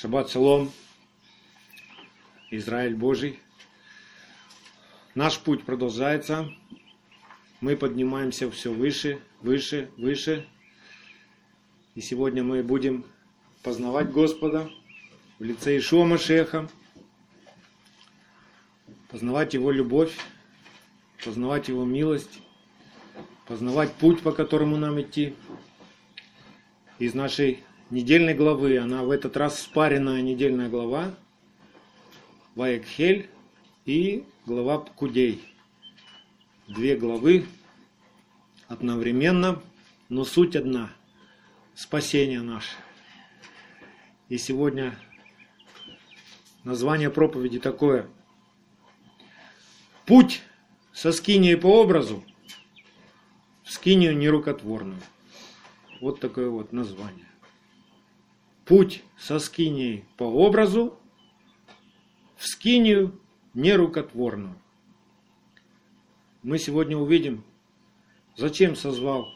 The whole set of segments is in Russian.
Шаббат шалом, Израиль Божий. Наш путь продолжается. Мы поднимаемся все выше, выше, выше. И сегодня мы будем познавать Господа в лице Ишуа Машеха, познавать Его любовь, познавать Его милость, познавать путь, по которому нам идти. Из нашей недельной главы, она в этот раз спаренная недельная глава, Ваекхель и глава Пкудей. Две главы одновременно, но суть одна – спасение наше. И сегодня название проповеди такое – Путь со скинией по образу в скинию нерукотворную. Вот такое вот название путь со скинией по образу в скинию нерукотворную. Мы сегодня увидим, зачем созвал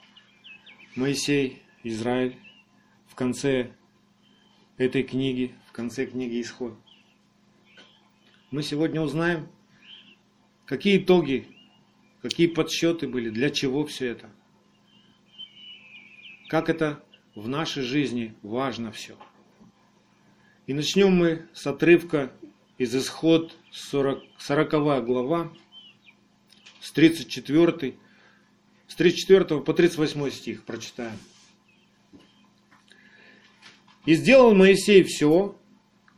Моисей Израиль в конце этой книги, в конце книги Исход. Мы сегодня узнаем, какие итоги, какие подсчеты были, для чего все это. Как это в нашей жизни важно все. И начнем мы с отрывка из исход 40, 40 глава, с 34, с 34 по 38 стих прочитаем. «И сделал Моисей все,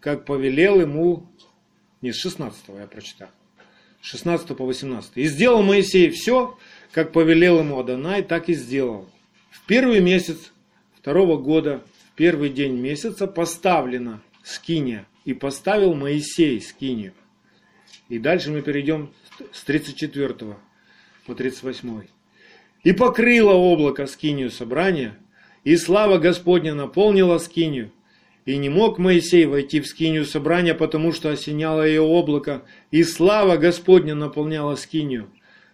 как повелел ему...» Не, с 16 я прочитаю. С 16 по 18. «И сделал Моисей все, как повелел ему Адонай, так и сделал. В первый месяц второго года, в первый день месяца, поставлена скиния. И поставил Моисей скинию. И дальше мы перейдем с 34 по 38. И покрыло облако скинию собрания, и слава Господня наполнила скинию. И не мог Моисей войти в скинию собрания, потому что осеняло ее облако, и слава Господня наполняла скинию.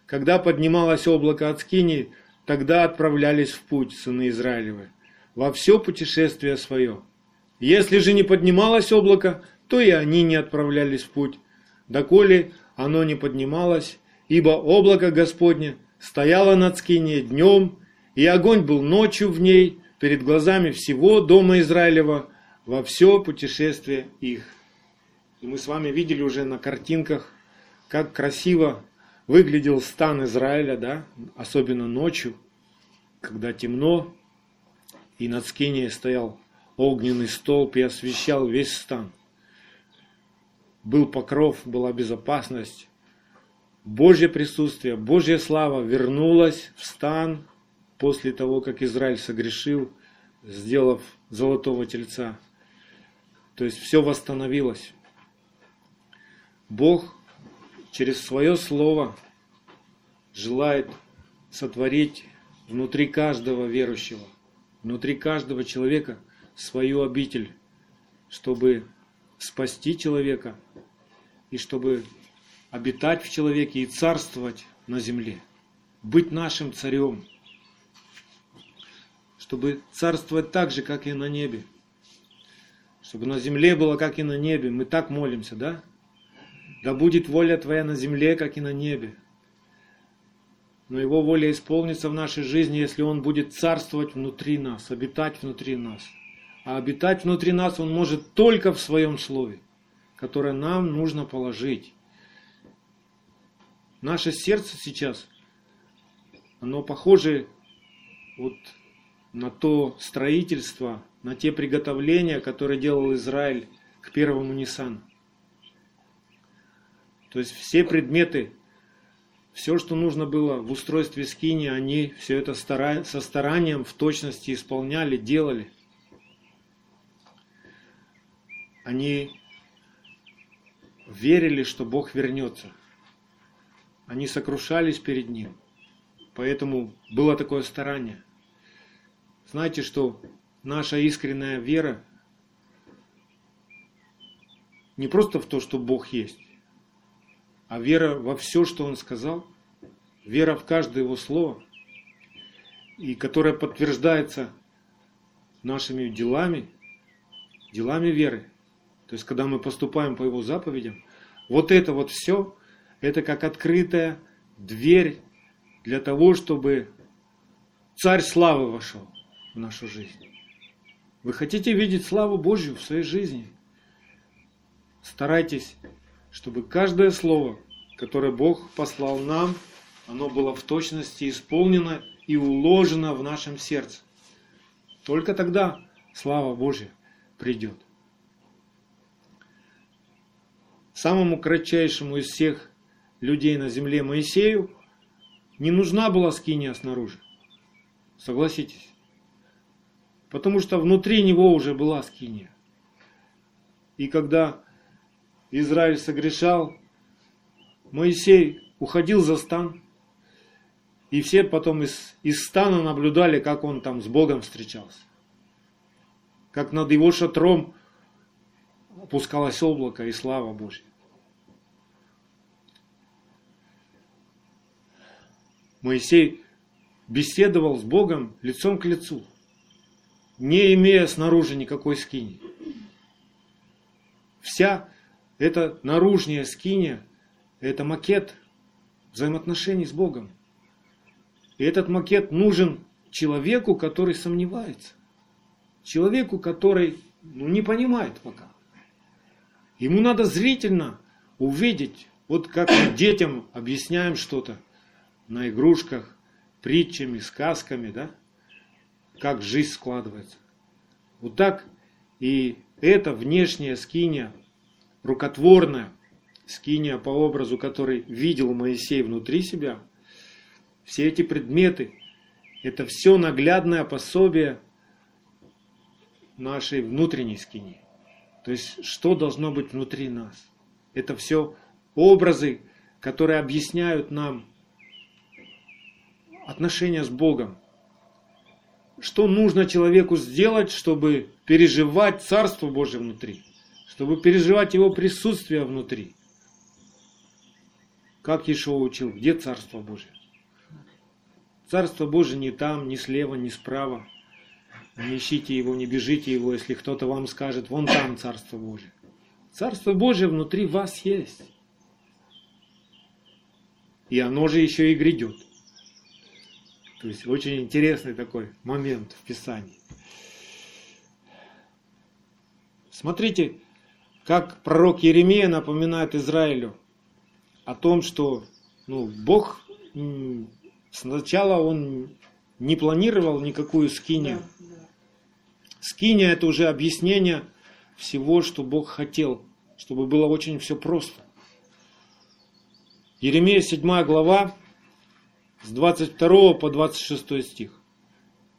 Когда поднималось облако от скинии, тогда отправлялись в путь сыны Израилевы во все путешествие свое. Если же не поднималось облако, то и они не отправлялись в путь, доколе оно не поднималось, ибо облако Господне стояло над скине днем, и огонь был ночью в ней, перед глазами всего дома Израилева, во все путешествие их. И мы с вами видели уже на картинках, как красиво выглядел стан Израиля, да, особенно ночью, когда темно, и над скинией стоял огненный столб и освещал весь стан. Был покров, была безопасность. Божье присутствие, Божья слава вернулась в стан после того, как Израиль согрешил, сделав золотого тельца. То есть все восстановилось. Бог через свое слово желает сотворить внутри каждого верующего – внутри каждого человека свою обитель, чтобы спасти человека и чтобы обитать в человеке и царствовать на земле, быть нашим царем, чтобы царствовать так же, как и на небе, чтобы на земле было, как и на небе. Мы так молимся, да? Да будет воля Твоя на земле, как и на небе но Его воля исполнится в нашей жизни, если Он будет царствовать внутри нас, обитать внутри нас. А обитать внутри нас Он может только в Своем Слове, которое нам нужно положить. Наше сердце сейчас, оно похоже вот на то строительство, на те приготовления, которые делал Израиль к первому Ниссану. То есть все предметы, все, что нужно было в устройстве скини, они все это со старанием, в точности исполняли, делали. Они верили, что Бог вернется. Они сокрушались перед Ним. Поэтому было такое старание. Знаете, что наша искренняя вера не просто в то, что Бог есть, а вера во все, что Он сказал, вера в каждое Его слово, и которая подтверждается нашими делами, делами веры, то есть когда мы поступаем по Его заповедям, вот это вот все, это как открытая дверь для того, чтобы Царь Славы вошел в нашу жизнь. Вы хотите видеть славу Божью в своей жизни? Старайтесь, чтобы каждое слово, которое Бог послал нам, оно было в точности исполнено и уложено в нашем сердце. Только тогда слава Божья придет. Самому кратчайшему из всех людей на земле Моисею не нужна была скиния снаружи. Согласитесь. Потому что внутри него уже была скиния. И когда Израиль согрешал, Моисей уходил за стан, и все потом из, из стана наблюдали, как он там с Богом встречался. Как над его шатром опускалось облако и слава Божья. Моисей беседовал с Богом лицом к лицу, не имея снаружи никакой скини. Вся эта наружная скиния – это макет взаимоотношений с Богом. И этот макет нужен человеку, который сомневается. Человеку, который ну, не понимает пока. Ему надо зрительно увидеть, вот как мы детям объясняем что-то на игрушках, притчами, сказками, да, как жизнь складывается. Вот так и эта внешняя скиния, рукотворная скиния по образу, который видел Моисей внутри себя – все эти предметы, это все наглядное пособие нашей внутренней скини. То есть, что должно быть внутри нас. Это все образы, которые объясняют нам отношения с Богом. Что нужно человеку сделать, чтобы переживать Царство Божие внутри, чтобы переживать Его присутствие внутри. Как Ишуа учил, где Царство Божие? Царство Божие не там, ни слева, ни справа. Не ищите его, не бежите его, если кто-то вам скажет, вон там Царство Божие. Царство Божие внутри вас есть. И оно же еще и грядет. То есть очень интересный такой момент в Писании. Смотрите, как пророк Еремия напоминает Израилю о том, что ну, Бог Сначала он не планировал никакую скинию. Скиния это уже объяснение всего, что Бог хотел, чтобы было очень все просто. Еремея 7 глава с 22 по 26 стих.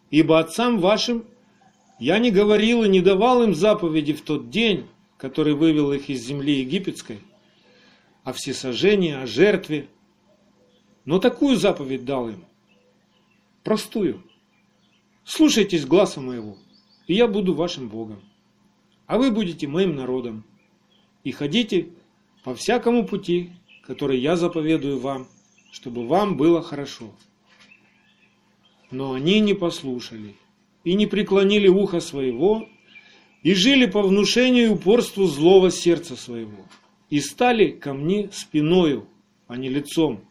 «Ибо отцам вашим я не говорил и не давал им заповеди в тот день, который вывел их из земли египетской, о всесожжении, о жертве, но такую заповедь дал им. Простую. Слушайтесь глаза моего, и я буду вашим Богом. А вы будете моим народом. И ходите по всякому пути, который я заповедую вам, чтобы вам было хорошо. Но они не послушали и не преклонили ухо своего, и жили по внушению и упорству злого сердца своего, и стали ко мне спиною, а не лицом,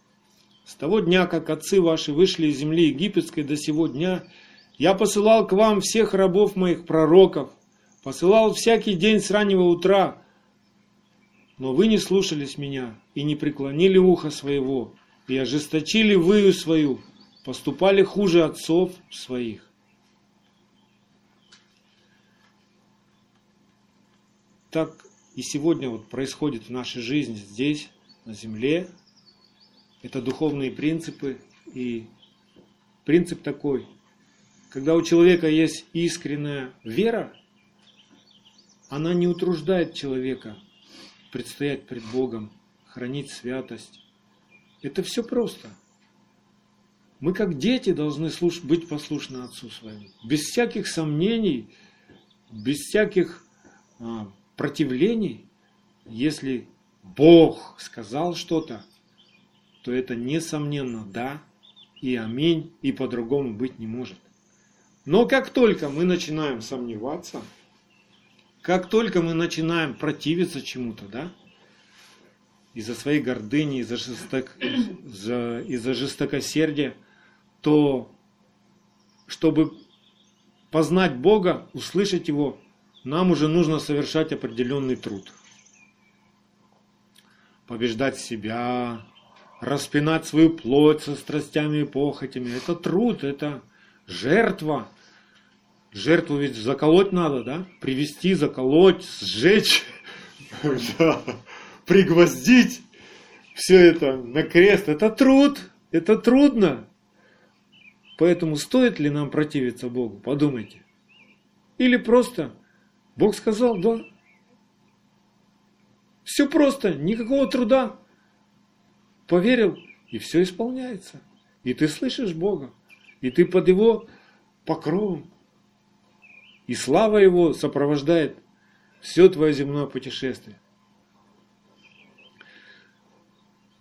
с того дня, как отцы ваши вышли из земли египетской до сего дня, я посылал к вам всех рабов моих пророков, посылал всякий день с раннего утра, но вы не слушались меня и не преклонили ухо своего, и ожесточили выю свою, поступали хуже отцов своих. Так и сегодня вот происходит в нашей жизни здесь, на земле, это духовные принципы. И принцип такой, когда у человека есть искренняя вера, она не утруждает человека предстоять пред Богом, хранить святость. Это все просто. Мы как дети должны слуш- быть послушны Отцу Своему. Без всяких сомнений, без всяких а, противлений. Если Бог сказал что-то, то это несомненно да и аминь, и по-другому быть не может. Но как только мы начинаем сомневаться, Как только мы начинаем противиться чему-то, да, из-за своей гордыни, из-за жесток... из-за жестокосердия, то чтобы познать Бога, услышать Его, нам уже нужно совершать определенный труд. Побеждать себя, распинать свою плоть со страстями и похотями. Это труд, это жертва. Жертву ведь заколоть надо, да? Привести, заколоть, сжечь, пригвоздить. Все это на крест. Это труд, это трудно. Поэтому стоит ли нам противиться Богу? Подумайте. Или просто Бог сказал, да. Все просто, никакого труда. Поверил, и все исполняется. И ты слышишь Бога, и ты под Его покровом. И слава Его сопровождает все твое земное путешествие.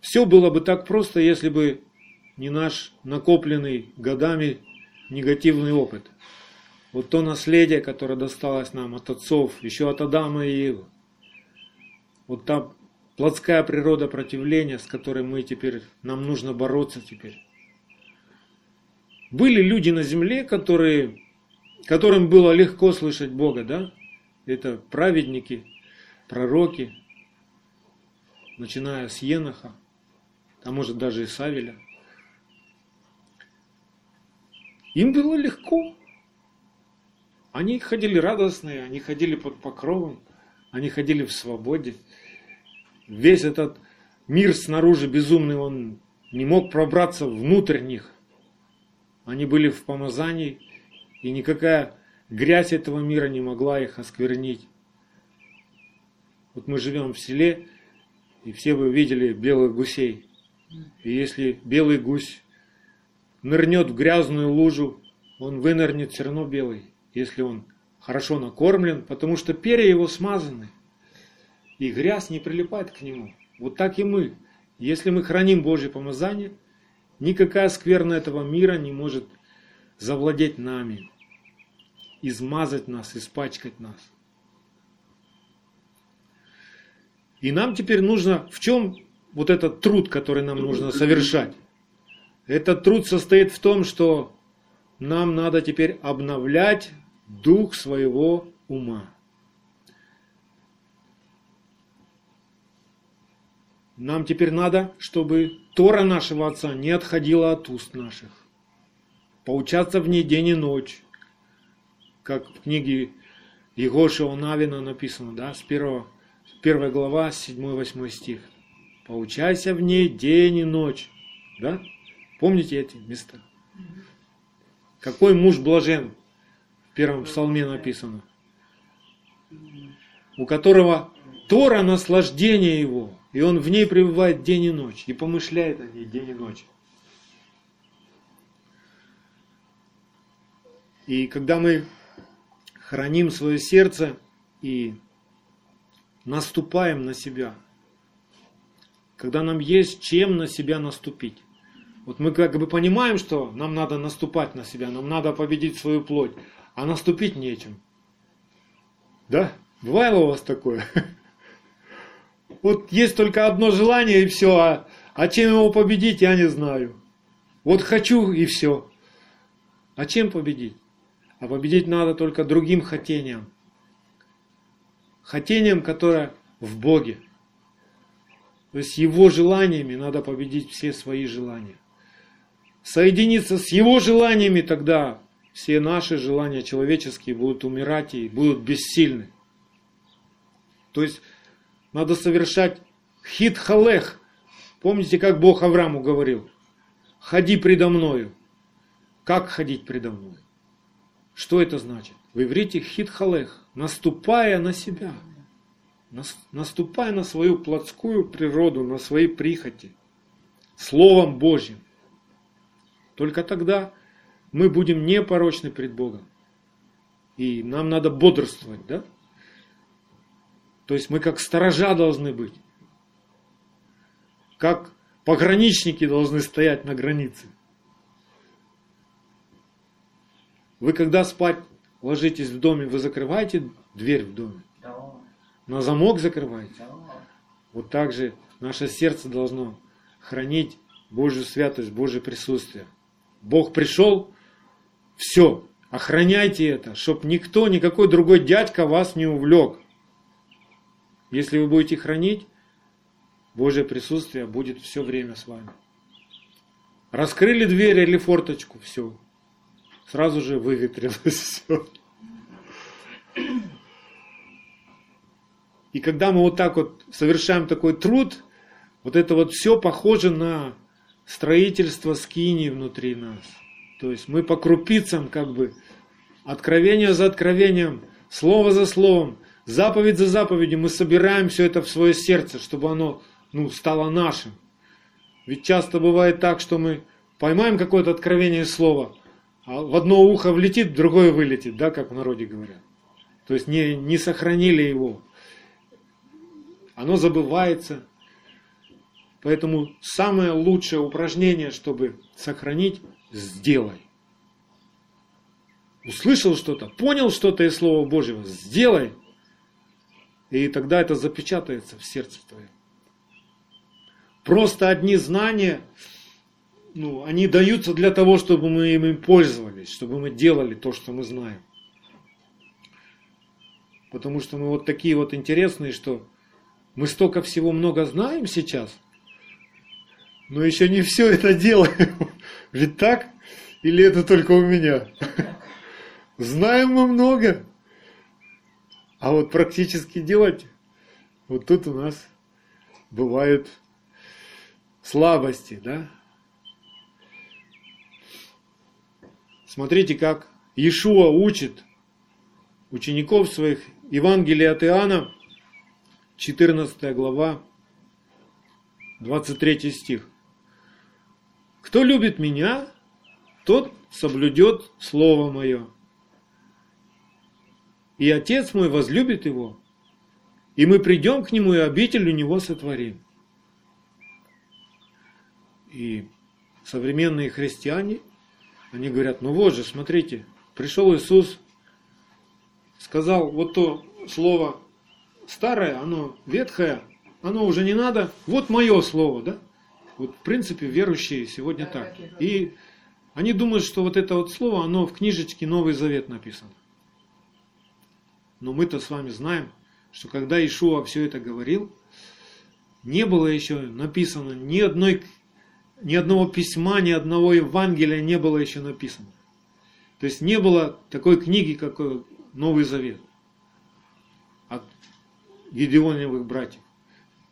Все было бы так просто, если бы не наш накопленный годами негативный опыт – вот то наследие, которое досталось нам от отцов, еще от Адама и Евы. Вот та плотская природа противления, с которой мы теперь, нам нужно бороться теперь. Были люди на земле, которые, которым было легко слышать Бога, да? Это праведники, пророки, начиная с Еноха, а может даже и Савеля. Им было легко. Они ходили радостные, они ходили под покровом, они ходили в свободе. Весь этот мир снаружи безумный, он не мог пробраться внутрь них. Они были в помазании, и никакая грязь этого мира не могла их осквернить. Вот мы живем в селе, и все вы видели белых гусей. И если белый гусь нырнет в грязную лужу, он вынырнет все равно белый если он хорошо накормлен, потому что перья его смазаны, и грязь не прилипает к нему. Вот так и мы. Если мы храним Божье помазание, никакая скверна этого мира не может завладеть нами, измазать нас, испачкать нас. И нам теперь нужно, в чем вот этот труд, который нам нужно совершать? Этот труд состоит в том, что нам надо теперь обновлять дух своего ума. Нам теперь надо, чтобы Тора нашего Отца не отходила от уст наших. Поучаться в ней день и ночь. Как в книге Егошева Навина написано, да, с 1, 1 глава, 7-8 стих. Поучайся в ней день и ночь. Да? Помните эти места? Какой муж блажен, в первом псалме написано, у которого Тора наслаждение его, и он в ней пребывает день и ночь, и помышляет о ней день и ночь. И когда мы храним свое сердце и наступаем на себя, когда нам есть чем на себя наступить, вот мы как бы понимаем, что нам надо наступать на себя, нам надо победить свою плоть, а наступить нечем. Да? Бывало у вас такое? Вот есть только одно желание и все, а, а чем его победить, я не знаю. Вот хочу и все. А чем победить? А победить надо только другим хотением. Хотением, которое в Боге. То есть его желаниями надо победить все свои желания соединиться с его желаниями, тогда все наши желания человеческие будут умирать и будут бессильны. То есть надо совершать хит-халех. Помните, как Бог Аврааму говорил? Ходи предо мною. Как ходить предо мной? Что это значит? В иврите хит-халех. Наступая на себя. Наступая на свою плотскую природу, на свои прихоти. Словом Божьим. Только тогда мы будем непорочны пред Богом. И нам надо бодрствовать, да? То есть мы как сторожа должны быть. Как пограничники должны стоять на границе. Вы когда спать ложитесь в доме, вы закрываете дверь в доме на замок закрываете. Вот так же наше сердце должно хранить Божью святость, Божье присутствие. Бог пришел, все, охраняйте это, чтобы никто, никакой другой дядька вас не увлек. Если вы будете хранить, Божье присутствие будет все время с вами. Раскрыли дверь или форточку, все. Сразу же выветрилось все. И когда мы вот так вот совершаем такой труд, вот это вот все похоже на строительство скини внутри нас. То есть мы по крупицам как бы откровение за откровением, слово за словом, заповедь за заповедью мы собираем все это в свое сердце, чтобы оно ну, стало нашим. Ведь часто бывает так, что мы поймаем какое-то откровение слова, а в одно ухо влетит, в другое вылетит, да, как в народе говорят. То есть не, не сохранили его. Оно забывается. Поэтому самое лучшее упражнение, чтобы сохранить, сделай. Услышал что-то, понял что-то из Слова Божьего, сделай. И тогда это запечатается в сердце твоем. Просто одни знания, ну, они даются для того, чтобы мы ими пользовались, чтобы мы делали то, что мы знаем. Потому что мы вот такие вот интересные, что мы столько всего много знаем сейчас, но еще не все это делаем. Ведь так? Или это только у меня? Знаем мы много, а вот практически делать, вот тут у нас бывают слабости, да? Смотрите, как Иешуа учит учеников своих Евангелия от Иоанна, 14 глава, 23 стих. Кто любит меня, тот соблюдет Слово Мое. И Отец мой возлюбит его, и мы придем к нему, и обитель у него сотворим. И современные христиане, они говорят, ну вот же, смотрите, пришел Иисус, сказал вот то слово старое, оно ветхое, оно уже не надо, вот мое слово, да? Вот в принципе верующие сегодня так. И они думают, что вот это вот слово, оно в книжечке Новый Завет написано. Но мы-то с вами знаем, что когда Ишуа все это говорил, не было еще написано ни одной ни одного письма, ни одного Евангелия не было еще написано. То есть не было такой книги, как Новый Завет от Гедеоновых братьев.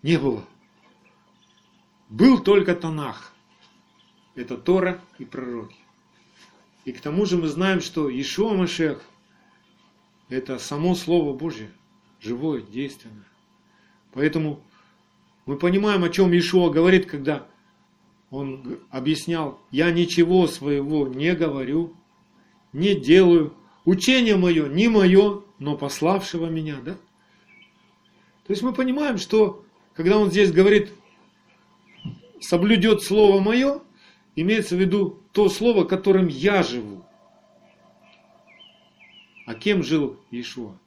Не было. Был только Танах. Это Тора и пророки. И к тому же мы знаем, что Ишуа Машех – это само Слово Божье, живое, действенное. Поэтому мы понимаем, о чем Ишуа говорит, когда он объяснял, я ничего своего не говорю, не делаю, учение мое не мое, но пославшего меня, да? То есть мы понимаем, что когда он здесь говорит, соблюдет слово мое, имеется в виду то слово, которым я живу. А кем жил Иешуа?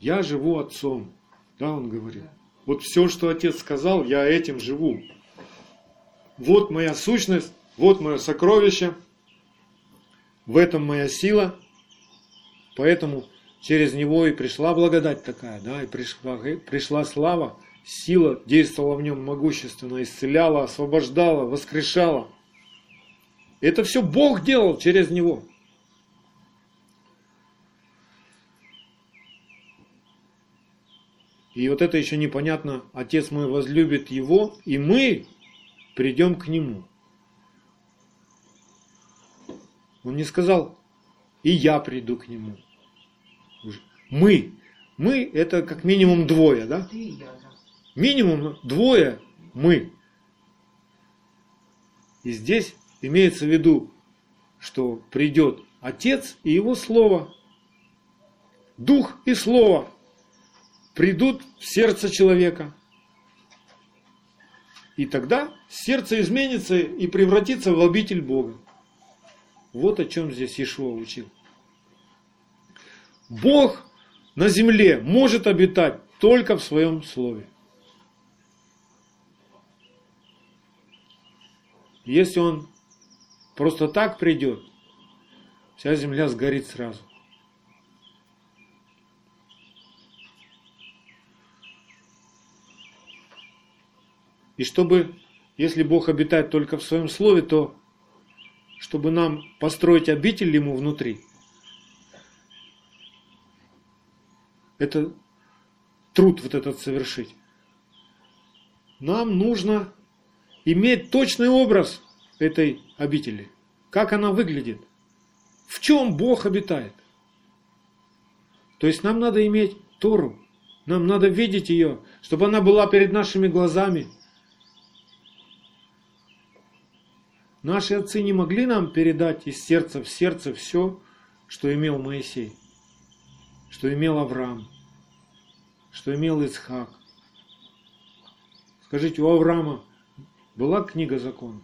Я живу отцом. Да, он говорит. Вот все, что отец сказал, я этим живу вот моя сущность, вот мое сокровище, в этом моя сила, поэтому через него и пришла благодать такая, да, и пришла, пришла слава, сила действовала в нем могущественно, исцеляла, освобождала, воскрешала. Это все Бог делал через него. И вот это еще непонятно, Отец мой возлюбит его, и мы придем к нему. Он не сказал, и я приду к нему. Мы. Мы это как минимум двое, да? Минимум двое мы. И здесь имеется в виду, что придет Отец и Его Слово. Дух и Слово придут в сердце человека. И тогда сердце изменится и превратится в обитель Бога. Вот о чем здесь Ишуа учил. Бог на земле может обитать только в своем слове. Если он просто так придет, вся земля сгорит сразу. И чтобы, если Бог обитает только в своем слове, то чтобы нам построить обитель ему внутри, это труд вот этот совершить. Нам нужно иметь точный образ этой обители. Как она выглядит. В чем Бог обитает. То есть нам надо иметь Тору. Нам надо видеть ее, чтобы она была перед нашими глазами. Наши отцы не могли нам передать из сердца в сердце все, что имел Моисей, что имел Авраам, что имел Ицхак. Скажите, у Авраама была книга закона?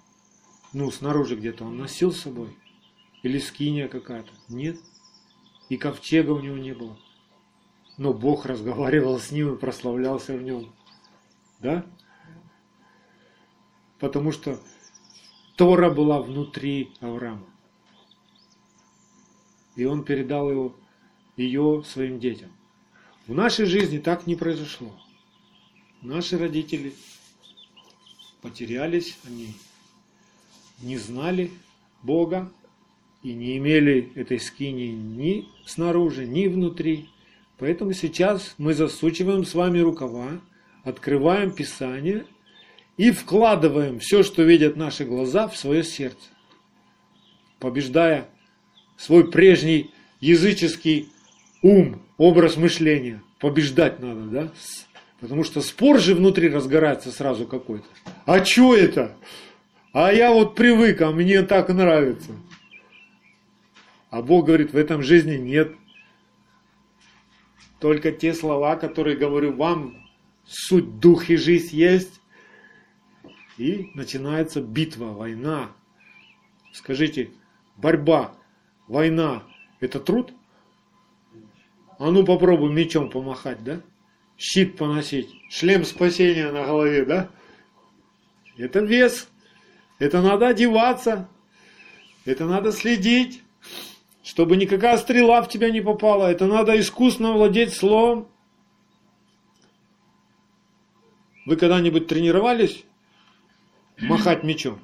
Ну, снаружи где-то он носил с собой? Или скиния какая-то? Нет. И ковчега у него не было. Но Бог разговаривал с ним и прославлялся в нем. Да? Потому что Тора была внутри Авраама. И он передал его, ее своим детям. В нашей жизни так не произошло. Наши родители потерялись, они не знали Бога и не имели этой скини ни снаружи, ни внутри. Поэтому сейчас мы засучиваем с вами рукава, открываем Писание и вкладываем все, что видят наши глаза, в свое сердце, побеждая свой прежний языческий ум, образ мышления. Побеждать надо, да? Потому что спор же внутри разгорается сразу какой-то. А что это? А я вот привык, а мне так нравится. А Бог говорит, в этом жизни нет. Только те слова, которые говорю вам, суть, дух и жизнь есть. И начинается битва, война. Скажите, борьба, война – это труд? А ну попробуй мечом помахать, да? щит поносить, шлем спасения на голове, да? Это вес. Это надо одеваться. Это надо следить, чтобы никакая стрела в тебя не попала. Это надо искусно владеть словом. Вы когда-нибудь тренировались махать мечом?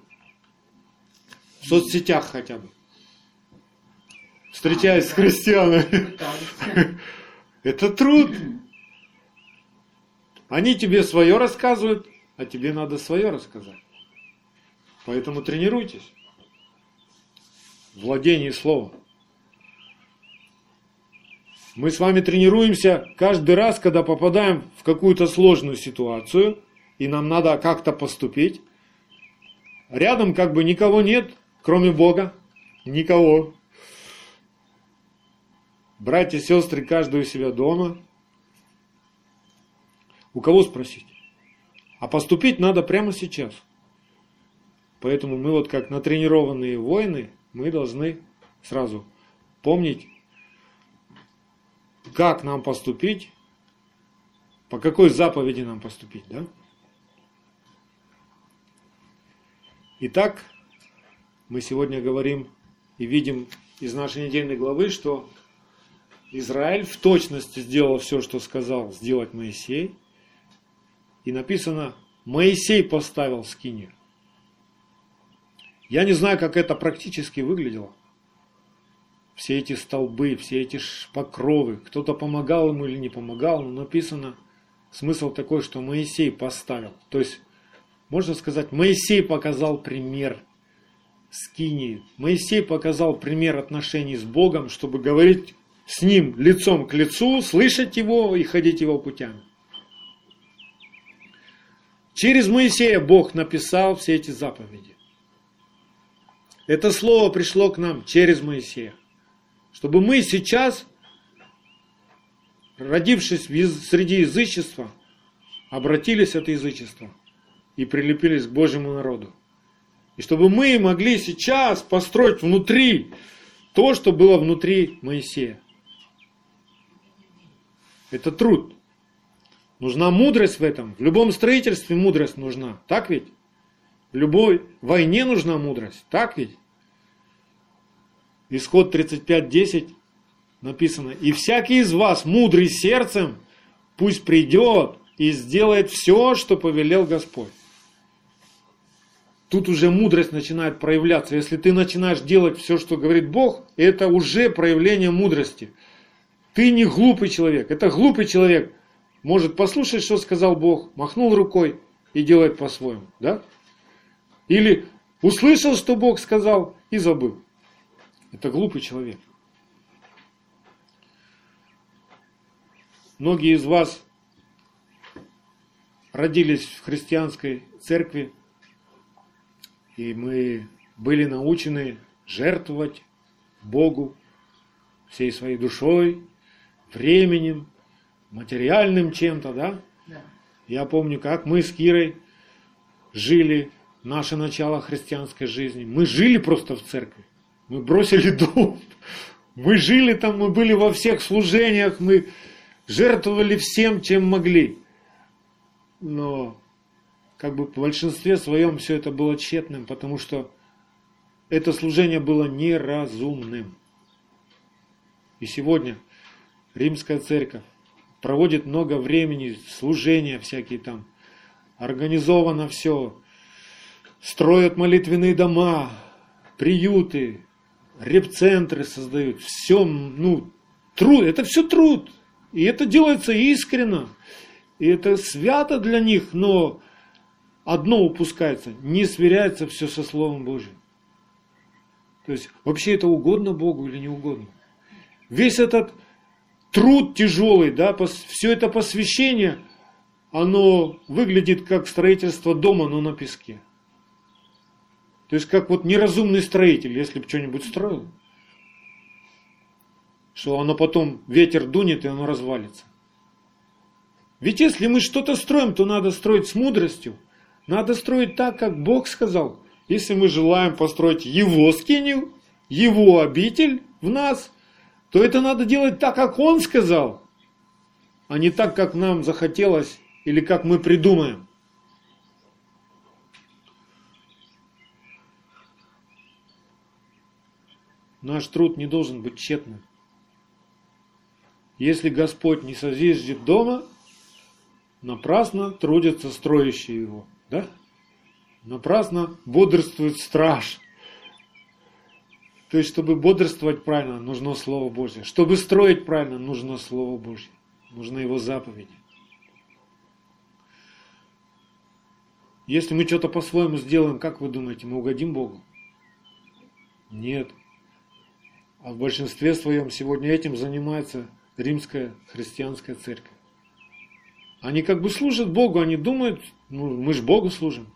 В соцсетях хотя бы. Встречаясь с христианами. Это труд. Они тебе свое рассказывают, а тебе надо свое рассказать. Поэтому тренируйтесь. Владение слова. Мы с вами тренируемся каждый раз, когда попадаем в какую-то сложную ситуацию, и нам надо как-то поступить. Рядом как бы никого нет, кроме Бога. Никого. Братья и сестры, каждый у себя дома – у кого спросить? А поступить надо прямо сейчас. Поэтому мы вот как натренированные воины, мы должны сразу помнить, как нам поступить, по какой заповеди нам поступить, да? Итак, мы сегодня говорим и видим из нашей недельной главы, что Израиль в точности сделал все, что сказал сделать Моисей – и написано, Моисей поставил скинию. Я не знаю, как это практически выглядело. Все эти столбы, все эти покровы, кто-то помогал ему или не помогал, но написано, смысл такой, что Моисей поставил. То есть, можно сказать, Моисей показал пример скинии. Моисей показал пример отношений с Богом, чтобы говорить с Ним лицом к лицу, слышать Его и ходить Его путями. Через Моисея Бог написал все эти заповеди. Это слово пришло к нам через Моисея. Чтобы мы сейчас, родившись среди язычества, обратились от язычества и прилепились к Божьему народу. И чтобы мы могли сейчас построить внутри то, что было внутри Моисея. Это труд. Нужна мудрость в этом. В любом строительстве мудрость нужна. Так ведь? В любой войне нужна мудрость. Так ведь? Исход 35.10 написано. И всякий из вас, мудрый сердцем, пусть придет и сделает все, что повелел Господь. Тут уже мудрость начинает проявляться. Если ты начинаешь делать все, что говорит Бог, это уже проявление мудрости. Ты не глупый человек. Это глупый человек может послушать, что сказал Бог, махнул рукой и делает по-своему. Да? Или услышал, что Бог сказал и забыл. Это глупый человек. Многие из вас родились в христианской церкви, и мы были научены жертвовать Богу всей своей душой, временем, материальным чем-то, да? да? Я помню, как мы с Кирой жили наше начало христианской жизни. Мы жили просто в церкви. Мы бросили дом. Мы жили там, мы были во всех служениях, мы жертвовали всем, чем могли. Но как бы в большинстве своем все это было тщетным, потому что это служение было неразумным. И сегодня римская церковь проводит много времени, служения всякие там, организовано все, строят молитвенные дома, приюты, репцентры создают, все, ну, труд, это все труд, и это делается искренно, и это свято для них, но одно упускается, не сверяется все со Словом Божьим. То есть вообще это угодно Богу или не угодно. Весь этот труд тяжелый, да, все это посвящение, оно выглядит как строительство дома, но на песке. То есть как вот неразумный строитель, если бы что-нибудь строил, что оно потом ветер дунет и оно развалится. Ведь если мы что-то строим, то надо строить с мудростью. Надо строить так, как Бог сказал. Если мы желаем построить Его скинию, Его обитель в нас, то это надо делать так, как Он сказал, а не так, как нам захотелось или как мы придумаем. Наш труд не должен быть тщетным. Если Господь не созиждет дома, напрасно трудятся строящие его. Да? Напрасно бодрствует страж. То есть, чтобы бодрствовать правильно, нужно Слово Божье. Чтобы строить правильно, нужно Слово Божье. Нужны Его заповеди. Если мы что-то по-своему сделаем, как вы думаете, мы угодим Богу? Нет. А в большинстве своем сегодня этим занимается римская христианская церковь. Они как бы служат Богу, они думают, ну мы же Богу служим.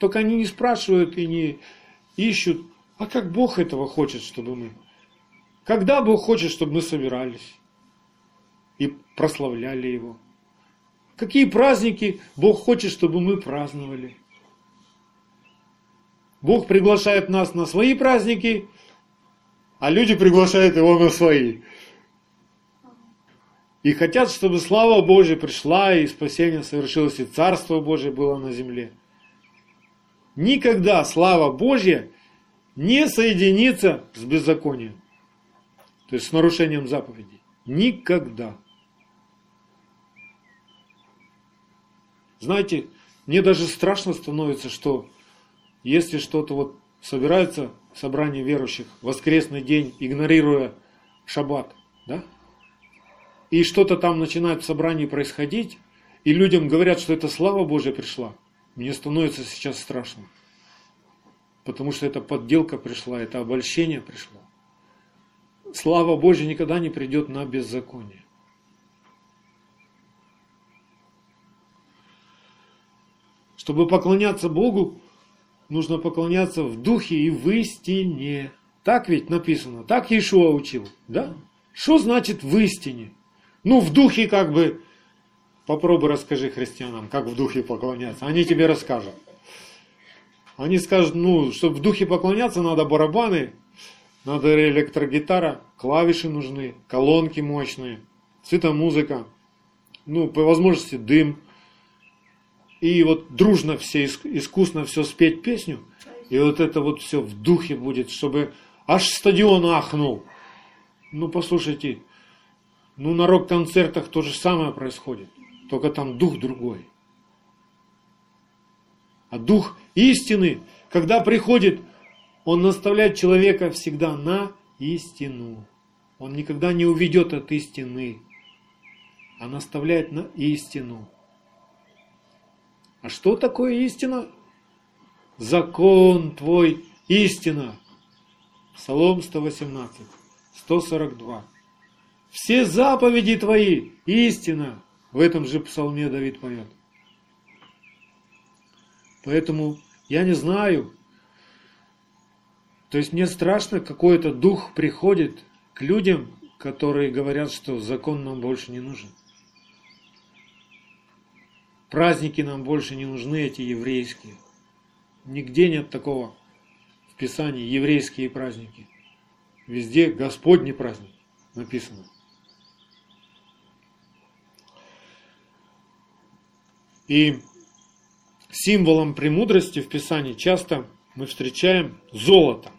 Только они не спрашивают и не ищут, а как Бог этого хочет, чтобы мы. Когда Бог хочет, чтобы мы собирались и прославляли Его. Какие праздники Бог хочет, чтобы мы праздновали. Бог приглашает нас на свои праздники, а люди приглашают его на свои. И хотят, чтобы слава Божья пришла, и спасение совершилось, и Царство Божье было на земле. Никогда слава Божья не соединится с беззаконием, то есть с нарушением заповедей. Никогда. Знаете, мне даже страшно становится, что если что-то вот собирается собрание верующих воскресный день, игнорируя шаббат, да? И что-то там начинает в собрании происходить, и людям говорят, что это слава Божья пришла, мне становится сейчас страшно. Потому что эта подделка пришла, это обольщение пришло. Слава Божья никогда не придет на беззаконие. Чтобы поклоняться Богу, нужно поклоняться в духе и в истине. Так ведь написано, так Иешуа учил, да? Что значит в истине? Ну, в духе как бы, попробуй расскажи христианам, как в духе поклоняться. Они тебе расскажут. Они скажут, ну, чтобы в духе поклоняться, надо барабаны, надо электрогитара, клавиши нужны, колонки мощные, цветомузыка, ну, по возможности дым, и вот дружно все искусно все спеть песню, и вот это вот все в духе будет, чтобы аж стадион ахнул. Ну, послушайте, ну, на рок-концертах то же самое происходит, только там дух другой. А дух истины, когда приходит, он наставляет человека всегда на истину. Он никогда не уведет от истины, а наставляет на истину. А что такое истина? Закон твой истина. Псалом 118, 142. Все заповеди твои истина. В этом же псалме Давид поет. Поэтому я не знаю. То есть мне страшно, какой-то дух приходит к людям, которые говорят, что закон нам больше не нужен. Праздники нам больше не нужны, эти еврейские. Нигде нет такого в Писании, еврейские праздники. Везде Господний праздник написано. И символом премудрости в Писании часто мы встречаем золото.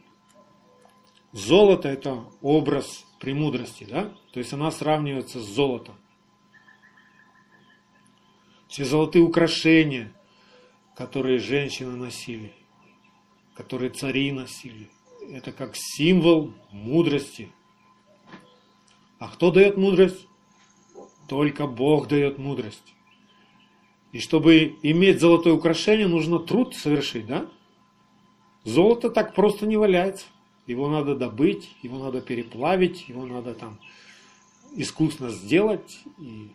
Золото – это образ премудрости, да? То есть она сравнивается с золотом все золотые украшения, которые женщины носили, которые цари носили. Это как символ мудрости. А кто дает мудрость? Только Бог дает мудрость. И чтобы иметь золотое украшение, нужно труд совершить, да? Золото так просто не валяется. Его надо добыть, его надо переплавить, его надо там искусно сделать. И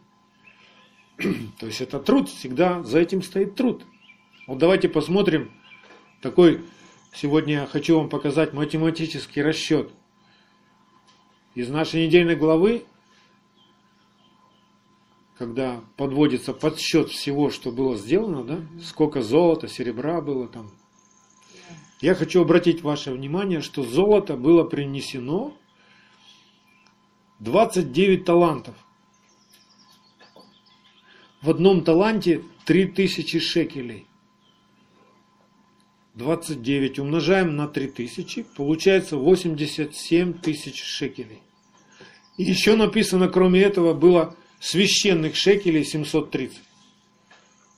То есть это труд, всегда за этим стоит труд. Вот давайте посмотрим такой, сегодня я хочу вам показать математический расчет. Из нашей недельной главы, когда подводится подсчет всего, что было сделано, да, сколько золота, серебра было там. Я хочу обратить ваше внимание, что золото было принесено 29 талантов. В одном таланте 3000 шекелей. 29 умножаем на 3000, получается 87 тысяч шекелей. И еще написано, кроме этого, было священных шекелей 730.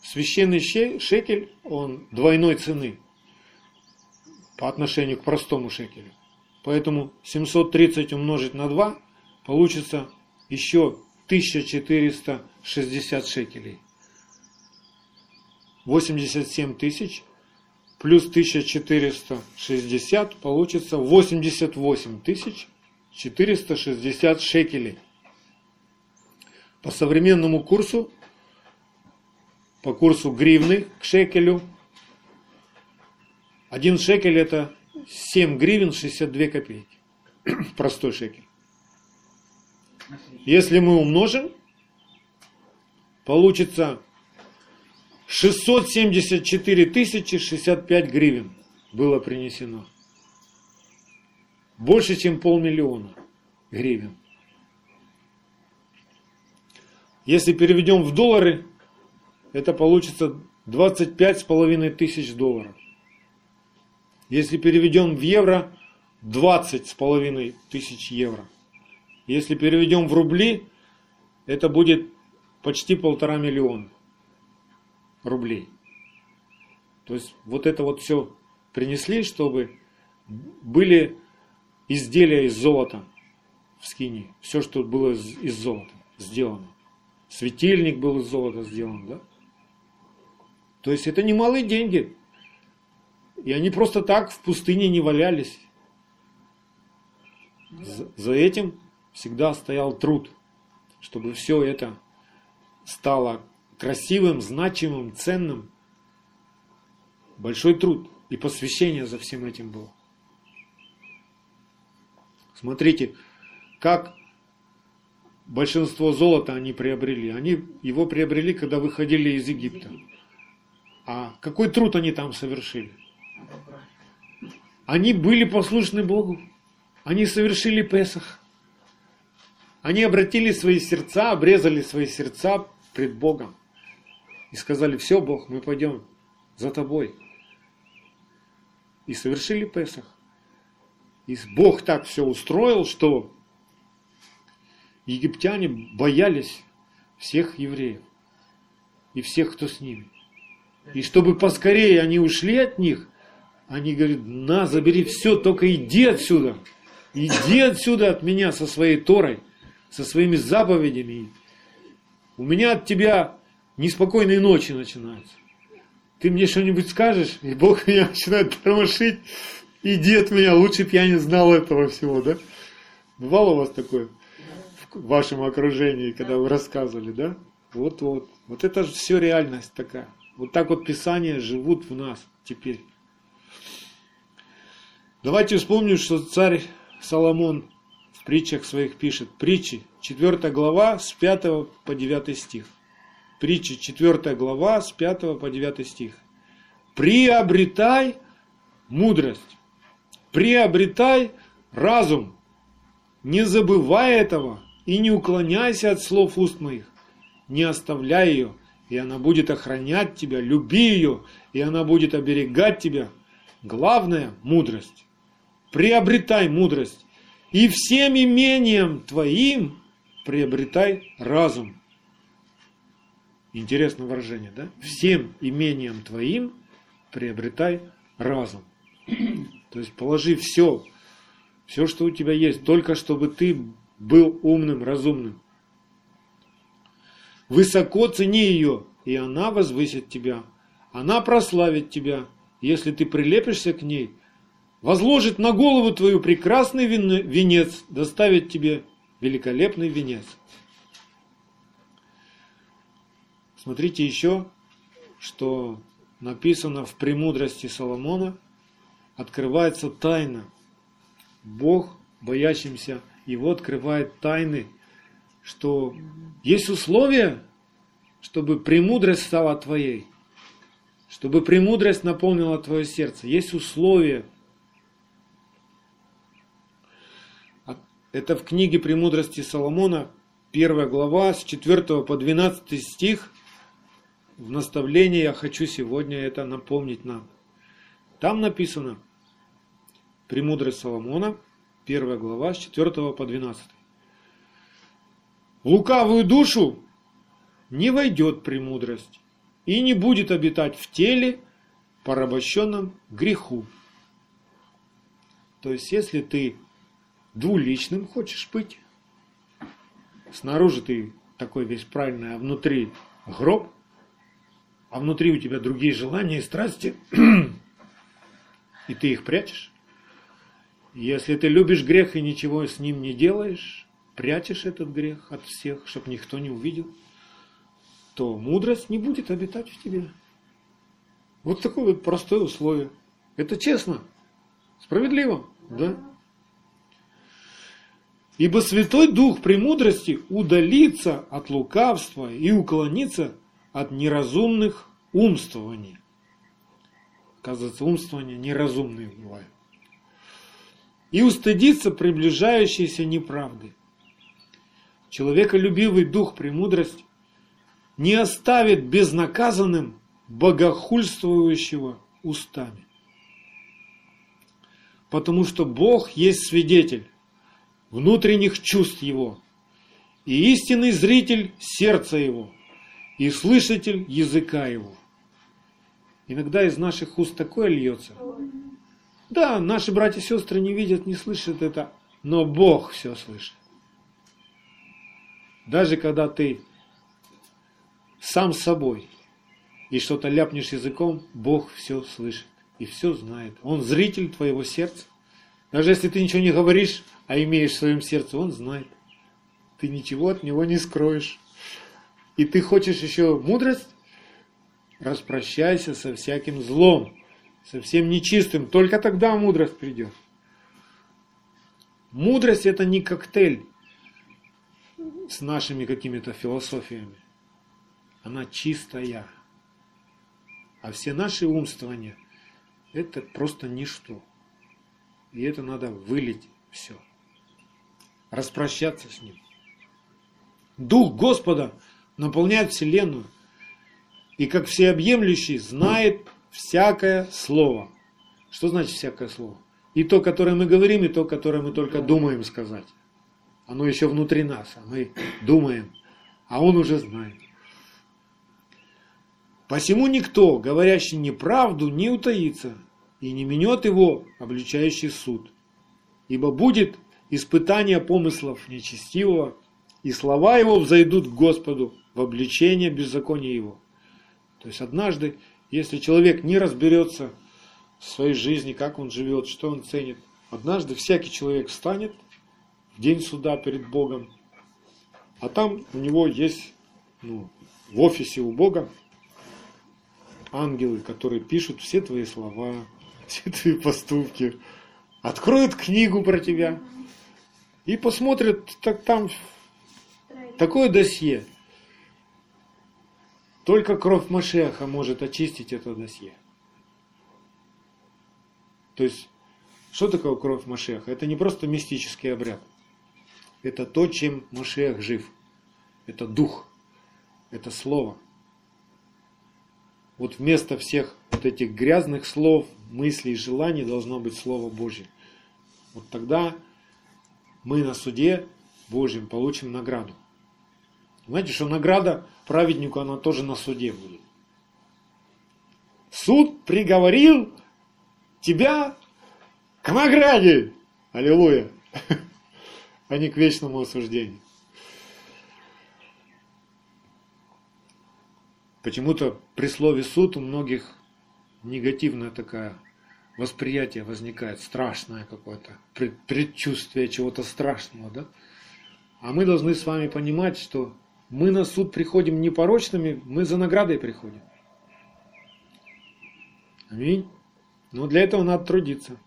Священный шекель, он двойной цены по отношению к простому шекелю. Поэтому 730 умножить на 2 получится еще 1460 шекелей. 87 тысяч плюс 1460 получится 88 тысяч 460 шекелей. По современному курсу, по курсу гривны к шекелю, один шекель это 7 гривен 62 копейки. Простой шекель. Если мы умножим, получится 674 тысячи 65 гривен было принесено. Больше, чем полмиллиона гривен. Если переведем в доллары, это получится 25 с половиной тысяч долларов. Если переведем в евро, 20 с половиной тысяч евро. Если переведем в рубли, это будет почти полтора миллиона рублей. То есть вот это вот все принесли, чтобы были изделия из золота в скине. Все, что было из золота сделано. Светильник был из золота сделан, да? То есть это немалые деньги. И они просто так в пустыне не валялись. За, за этим всегда стоял труд, чтобы все это стало красивым, значимым, ценным. Большой труд и посвящение за всем этим было. Смотрите, как большинство золота они приобрели. Они его приобрели, когда выходили из Египта. А какой труд они там совершили? Они были послушны Богу. Они совершили Песах. Они обратили свои сердца, обрезали свои сердца пред Богом. И сказали, все, Бог, мы пойдем за тобой. И совершили Песах. И Бог так все устроил, что египтяне боялись всех евреев и всех, кто с ними. И чтобы поскорее они ушли от них, они говорят, на, забери все, только иди отсюда. Иди отсюда от меня со своей Торой, со своими заповедями. У меня от тебя неспокойные ночи начинаются. Ты мне что-нибудь скажешь, и Бог меня начинает тормошить. Иди от меня, лучше бы я не знал этого всего, да? Бывало у вас такое в вашем окружении, когда вы рассказывали, да? Вот-вот. Вот это же все реальность такая. Вот так вот Писания живут в нас теперь. Давайте вспомним, что царь Соломон в притчах своих пишет. Притчи, 4 глава, с 5 по 9 стих. Притчи, 4 глава, с 5 по 9 стих. Приобретай мудрость, приобретай разум, не забывай этого и не уклоняйся от слов уст моих, не оставляй ее, и она будет охранять тебя, люби ее, и она будет оберегать тебя. Главное – мудрость. Приобретай мудрость, и всем имением твоим приобретай разум. Интересное выражение, да? Всем имением твоим приобретай разум. То есть положи все, все, что у тебя есть, только чтобы ты был умным, разумным. Высоко цени ее, и она возвысит тебя. Она прославит тебя, если ты прилепишься к ней, возложит на голову твою прекрасный венец, доставит тебе великолепный венец. Смотрите еще, что написано в премудрости Соломона, открывается тайна. Бог, боящимся его, открывает тайны что есть условия, чтобы премудрость стала твоей, чтобы премудрость наполнила твое сердце. Есть условия. Это в книге «Премудрости Соломона», первая глава, с 4 по 12 стих. В наставлении я хочу сегодня это напомнить нам. Там написано «Премудрость Соломона», первая глава, с 4 по 12 лукавую душу не войдет премудрость и не будет обитать в теле, порабощенном греху. То есть, если ты двуличным хочешь быть, снаружи ты такой весь правильный, а внутри гроб, а внутри у тебя другие желания и страсти, и ты их прячешь. Если ты любишь грех и ничего с ним не делаешь, прячешь этот грех от всех, чтобы никто не увидел, то мудрость не будет обитать в тебе. Вот такое вот простое условие. Это честно, справедливо, да? Ибо Святой Дух премудрости удалится от лукавства и уклонится от неразумных умствований. Оказывается, умствования неразумные бывают. И устыдится приближающейся неправды. Человеколюбивый дух премудрость не оставит безнаказанным богохульствующего устами. Потому что Бог есть свидетель внутренних чувств Его, и истинный зритель сердца Его, и слышатель языка Его. Иногда из наших уст такое льется. Да, наши братья и сестры не видят, не слышат это, но Бог все слышит. Даже когда ты сам собой и что-то ляпнешь языком, Бог все слышит и все знает. Он зритель твоего сердца. Даже если ты ничего не говоришь, а имеешь в своем сердце, Он знает. Ты ничего от Него не скроешь. И ты хочешь еще мудрость? Распрощайся со всяким злом, со всем нечистым. Только тогда мудрость придет. Мудрость это не коктейль с нашими какими-то философиями. Она чистая. А все наши умствования – это просто ничто. И это надо вылить все. Распрощаться с ним. Дух Господа наполняет Вселенную. И как всеобъемлющий знает всякое слово. Что значит всякое слово? И то, которое мы говорим, и то, которое мы только думаем сказать. Оно еще внутри нас, а мы думаем, а он уже знает. Посему никто, говорящий неправду, не утаится, и не минет его обличающий суд. Ибо будет испытание помыслов нечестивого, и слова его взойдут к Господу в обличение беззакония его. То есть однажды, если человек не разберется в своей жизни, как он живет, что он ценит, однажды всякий человек встанет в день суда перед Богом, а там у него есть ну, в офисе у Бога ангелы, которые пишут все твои слова, все твои поступки, откроют книгу про тебя и посмотрят, так там такое досье. Только кровь Машеха может очистить это досье. То есть, что такое кровь Машеха? Это не просто мистический обряд. Это то, чем Машех жив. Это дух. Это слово – вот вместо всех вот этих грязных слов, мыслей, желаний должно быть Слово Божье. Вот тогда мы на суде Божьем получим награду. Знаете, что награда праведнику, она тоже на суде будет. Суд приговорил тебя к награде. Аллилуйя. А не к вечному осуждению. Почему-то при слове суд у многих негативное такое восприятие возникает, страшное какое-то, предчувствие чего-то страшного, да? А мы должны с вами понимать, что мы на суд приходим непорочными, мы за наградой приходим. Аминь. Но для этого надо трудиться.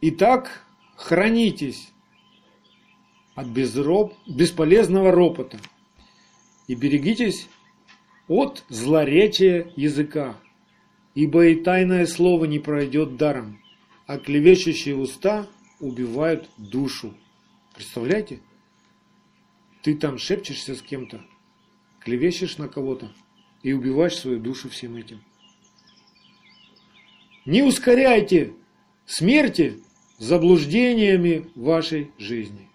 Итак, хранитесь от безроб, бесполезного ропота. И берегитесь от злоречия языка, ибо и тайное слово не пройдет даром, а клевещущие уста убивают душу. Представляете? Ты там шепчешься с кем-то, клевещешь на кого-то и убиваешь свою душу всем этим. Не ускоряйте смерти заблуждениями вашей жизни.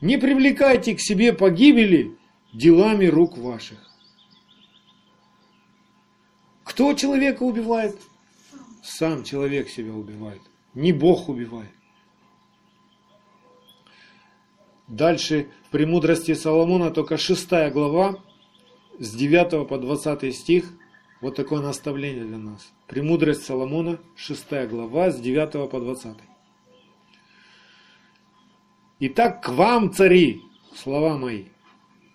Не привлекайте к себе погибели делами рук ваших. Кто человека убивает? Сам человек себя убивает. Не Бог убивает. Дальше в «Премудрости Соломона» только шестая глава, с 9 по 20 стих, вот такое наставление для нас. «Премудрость Соломона», шестая глава, с 9 по 20. Итак, к вам, цари, слова мои.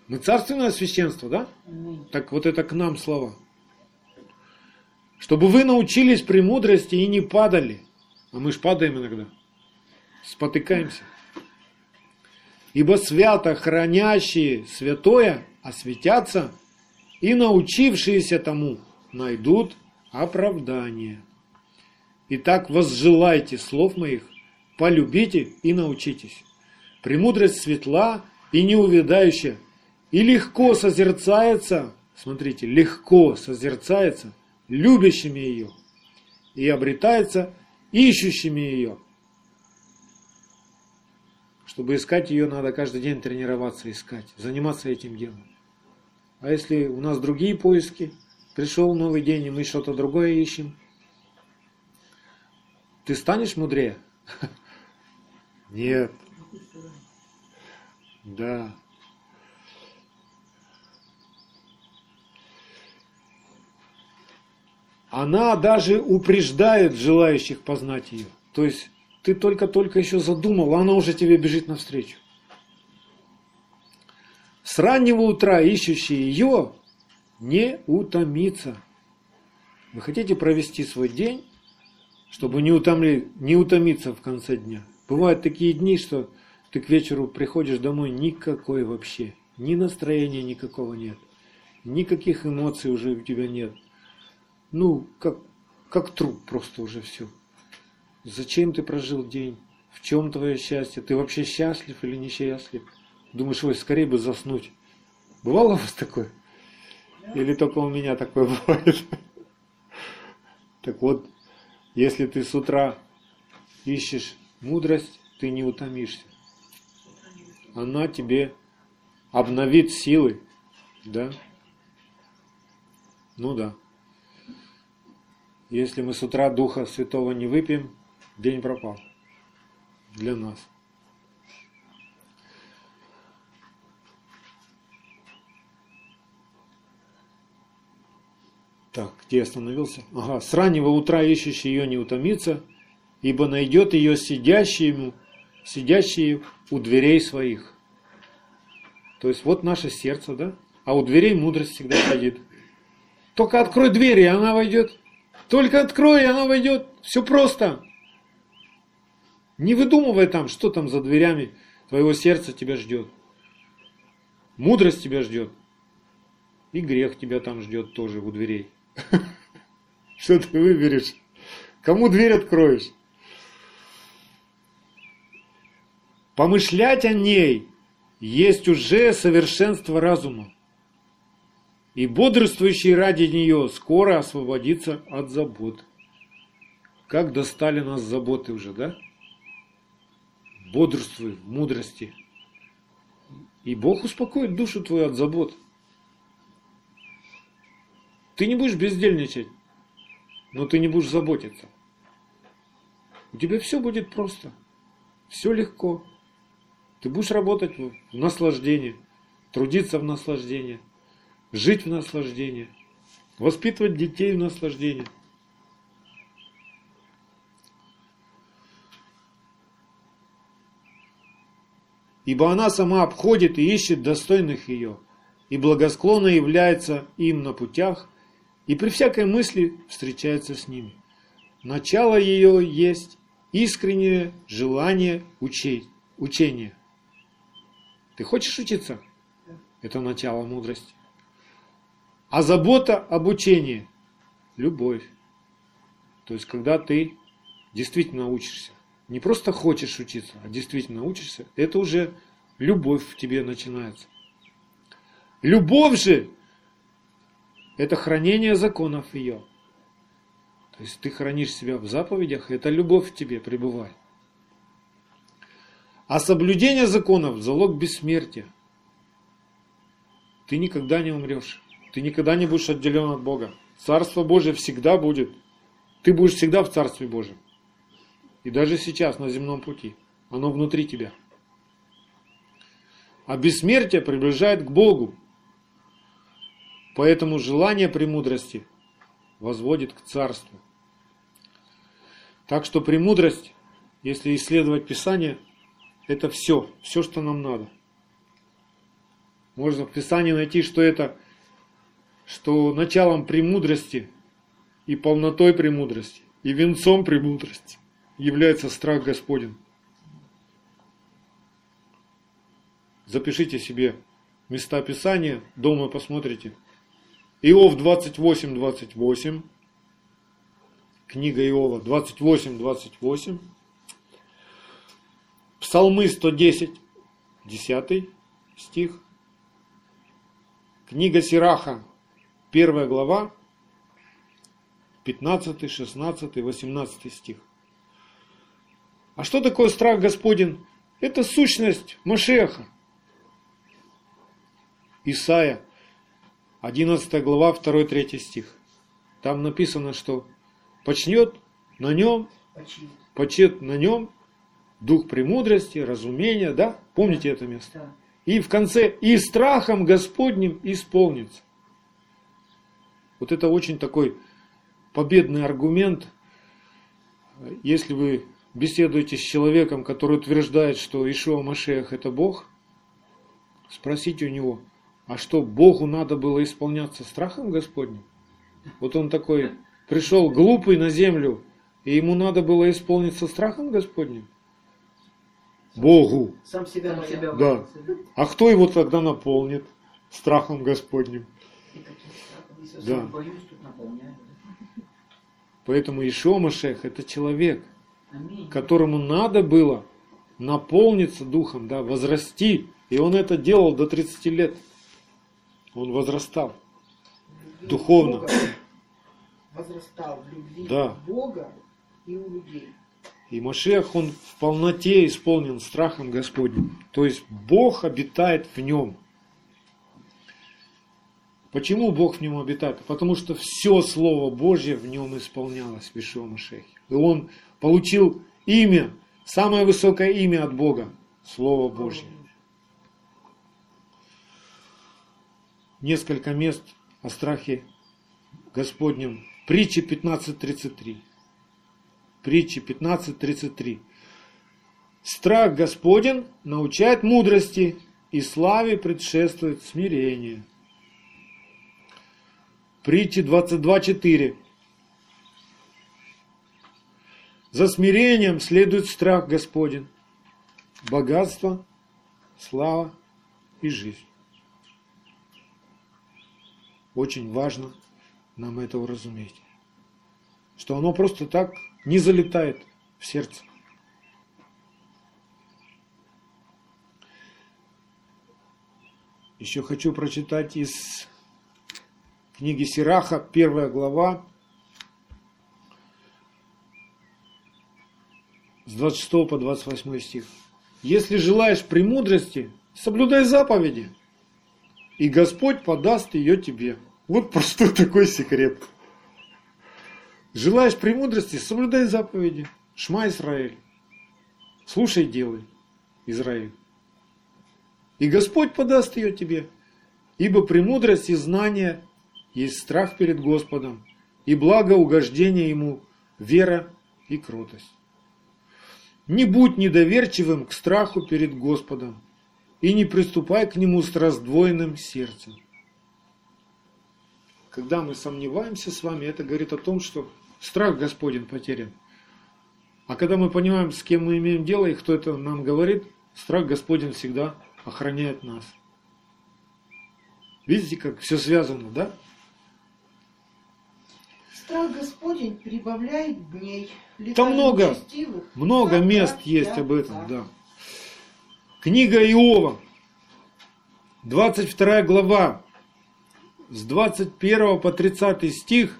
Мы царственное священство, да? Так вот это к нам слова. Чтобы вы научились премудрости и не падали. А мы ж падаем иногда. Спотыкаемся. Ибо свято хранящие святое осветятся, и научившиеся тому найдут оправдание. Итак, возжелайте слов моих, полюбите и научитесь. Премудрость светла и неувядающая, и легко созерцается, смотрите, легко созерцается любящими ее, и обретается ищущими ее. Чтобы искать ее, надо каждый день тренироваться, искать, заниматься этим делом. А если у нас другие поиски, пришел новый день, и мы что-то другое ищем, ты станешь мудрее? Нет. Да. Она даже упреждает желающих познать ее. То есть ты только-только еще задумал, а она уже тебе бежит навстречу. С раннего утра ищущий ее не утомится. Вы хотите провести свой день, чтобы не, утомли, не утомиться в конце дня? Бывают такие дни, что ты к вечеру приходишь домой, никакой вообще, ни настроения никакого нет, никаких эмоций уже у тебя нет. Ну, как, как труп просто уже все. зачем ты прожил день, в чем твое счастье, ты вообще счастлив или несчастлив. Думаешь, ой, скорее бы заснуть. Бывало у вас такое? Или только у меня такое бывает? Так вот, если ты с утра ищешь мудрость, ты не утомишься. Она тебе обновит силы, да? Ну да. Если мы с утра Духа Святого не выпьем, день пропал для нас. Так, где я остановился? Ага, с раннего утра ищущий ее не утомится, ибо найдет ее сидящему, сидящие у дверей своих. То есть вот наше сердце, да? А у дверей мудрость всегда сидит. Только открой дверь, и она войдет. Только открой, и она войдет. Все просто. Не выдумывай там, что там за дверями твоего сердца тебя ждет. Мудрость тебя ждет. И грех тебя там ждет тоже у дверей. Что ты выберешь? Кому дверь откроешь? Помышлять о ней есть уже совершенство разума. И бодрствующий ради нее скоро освободится от забот. Как достали нас заботы уже, да? Бодрствуй в мудрости. И Бог успокоит душу твою от забот. Ты не будешь бездельничать, но ты не будешь заботиться. У тебя все будет просто, все легко. Ты будешь работать в наслаждении, трудиться в наслаждении, жить в наслаждении, воспитывать детей в наслаждении. Ибо она сама обходит и ищет достойных ее, и благосклонно является им на путях, и при всякой мысли встречается с ними. Начало ее есть искреннее желание учить, учения. Ты хочешь учиться? Это начало мудрости. А забота об учении – любовь. То есть, когда ты действительно учишься. Не просто хочешь учиться, а действительно учишься, это уже любовь в тебе начинается. Любовь же это хранение законов ее. То есть ты хранишь себя в заповедях, это любовь в тебе пребывает. А соблюдение законов – залог бессмертия. Ты никогда не умрешь. Ты никогда не будешь отделен от Бога. Царство Божие всегда будет. Ты будешь всегда в Царстве Божьем. И даже сейчас на земном пути. Оно внутри тебя. А бессмертие приближает к Богу. Поэтому желание премудрости возводит к царству. Так что премудрость, если исследовать Писание, это все, все, что нам надо. Можно в Писании найти, что это, что началом премудрости и полнотой премудрости, и венцом премудрости является страх Господень. Запишите себе места Писания, дома посмотрите – Иов 28, 28. Книга Иова 28, 28. Псалмы 110, 10 стих. Книга Сираха, 1 глава, 15, 16, 18 стих. А что такое страх Господень? Это сущность Машеха. Исайя 11 глава, 2-3 стих. Там написано, что почнет на нем, почет на нем дух премудрости, разумения, да? Помните это место? И в конце, и страхом Господним исполнится. Вот это очень такой победный аргумент. Если вы беседуете с человеком, который утверждает, что Ишуа Машех это Бог, спросите у него – а что, Богу надо было исполняться страхом Господним? Вот он такой пришел глупый на землю, и ему надо было исполниться страхом Господним? Богу. Сам себя на себя. Да. А кто его тогда наполнит страхом Господним? Да. Поэтому Ишо Машех это человек. которому надо было наполниться духом, да, возрасти. И он это делал до 30 лет. Он возрастал духовно. Бога возрастал в любви Да. Бога и у людей. И Машех, он в полноте исполнен страхом Господним. То есть Бог обитает в нем. Почему Бог в нем обитает? Потому что все Слово Божье в нем исполнялось в Ишуа Машехе. И он получил имя, самое высокое имя от Бога, Слово Божье. Несколько мест о страхе Господнем. Притча 15.33. Притча 15.33. Страх Господен научает мудрости, и славе предшествует смирение. Притча 22.4. За смирением следует страх Господен, богатство, слава и жизнь. Очень важно нам это уразуметь, что оно просто так не залетает в сердце. Еще хочу прочитать из книги Сираха, первая глава, с 26 по 28 стих. Если желаешь премудрости, соблюдай заповеди, и Господь подаст ее тебе. Вот простой такой секрет. Желаешь премудрости, соблюдай заповеди. Шма Израиль. Слушай, делай, Израиль. И Господь подаст ее тебе. Ибо премудрость и знание есть страх перед Господом, и благо угождение Ему, вера и кротость. Не будь недоверчивым к страху перед Господом, и не приступай к Нему с раздвоенным сердцем. Когда мы сомневаемся с вами, это говорит о том, что страх Господень потерян. А когда мы понимаем, с кем мы имеем дело и кто это нам говорит, страх Господень всегда охраняет нас. Видите, как все связано, да? Страх Господень прибавляет дней. Там много, много мест есть об этом, да. Книга Иова, 22 глава, с 21 по 30 стих,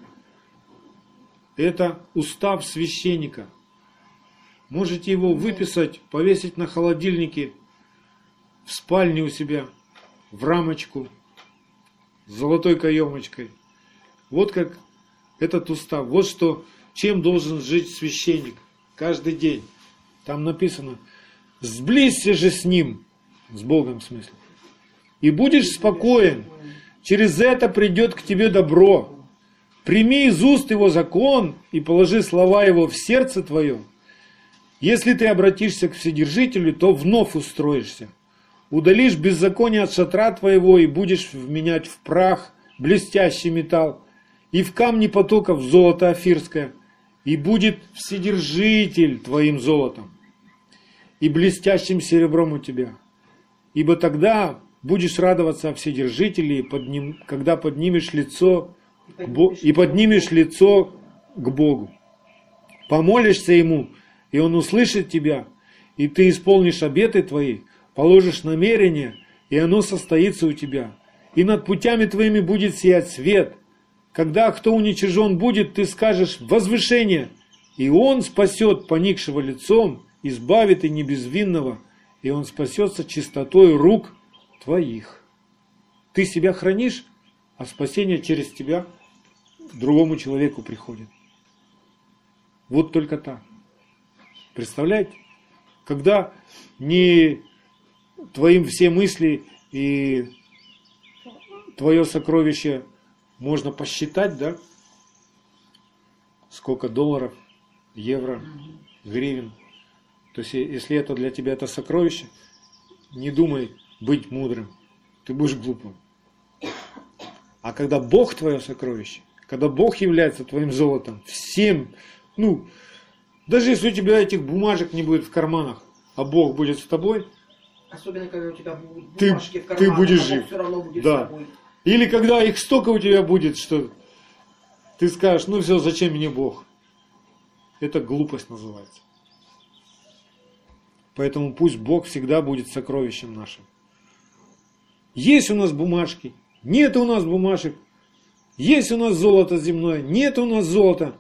это устав священника. Можете его выписать, повесить на холодильнике, в спальне у себя, в рамочку, с золотой каемочкой. Вот как этот устав. Вот что, чем должен жить священник каждый день. Там написано, сблизься же с ним, с Богом в смысле, и будешь спокоен. Через это придет к тебе добро. Прими из уст его закон и положи слова его в сердце твое. Если ты обратишься к Вседержителю, то вновь устроишься. Удалишь беззаконие от шатра твоего и будешь вменять в прах блестящий металл, и в камни потоков золото афирское, и будет Вседержитель твоим золотом, и блестящим серебром у тебя. Ибо тогда будешь радоваться о Вседержителе, когда поднимешь лицо и поднимешь лицо к Богу. Помолишься Ему, и Он услышит тебя, и ты исполнишь обеты твои, положишь намерение, и оно состоится у тебя. И над путями твоими будет сиять свет. Когда кто уничижен будет, ты скажешь «возвышение», и Он спасет поникшего лицом, избавит и небезвинного, и Он спасется чистотой рук твоих. Ты себя хранишь, а спасение через тебя другому человеку приходит. Вот только так. Представляете? Когда не твоим все мысли и твое сокровище можно посчитать, да? Сколько долларов, евро, гривен. То есть, если это для тебя это сокровище, не думай быть мудрым. Ты будешь глупым. А когда Бог твое сокровище, когда Бог является твоим золотом, всем, ну, даже если у тебя этих бумажек не будет в карманах, а Бог будет с тобой, Особенно, когда у тебя будут Ты- бумажки в ты карманах, будешь а жив. все равно будет Да. с тобой. Или когда их столько у тебя будет, что ты скажешь, ну все, зачем мне Бог? Это глупость называется. Поэтому пусть Бог всегда будет сокровищем нашим. Есть у нас бумажки, нет у нас бумажек, есть у нас золото земное, нет у нас золота.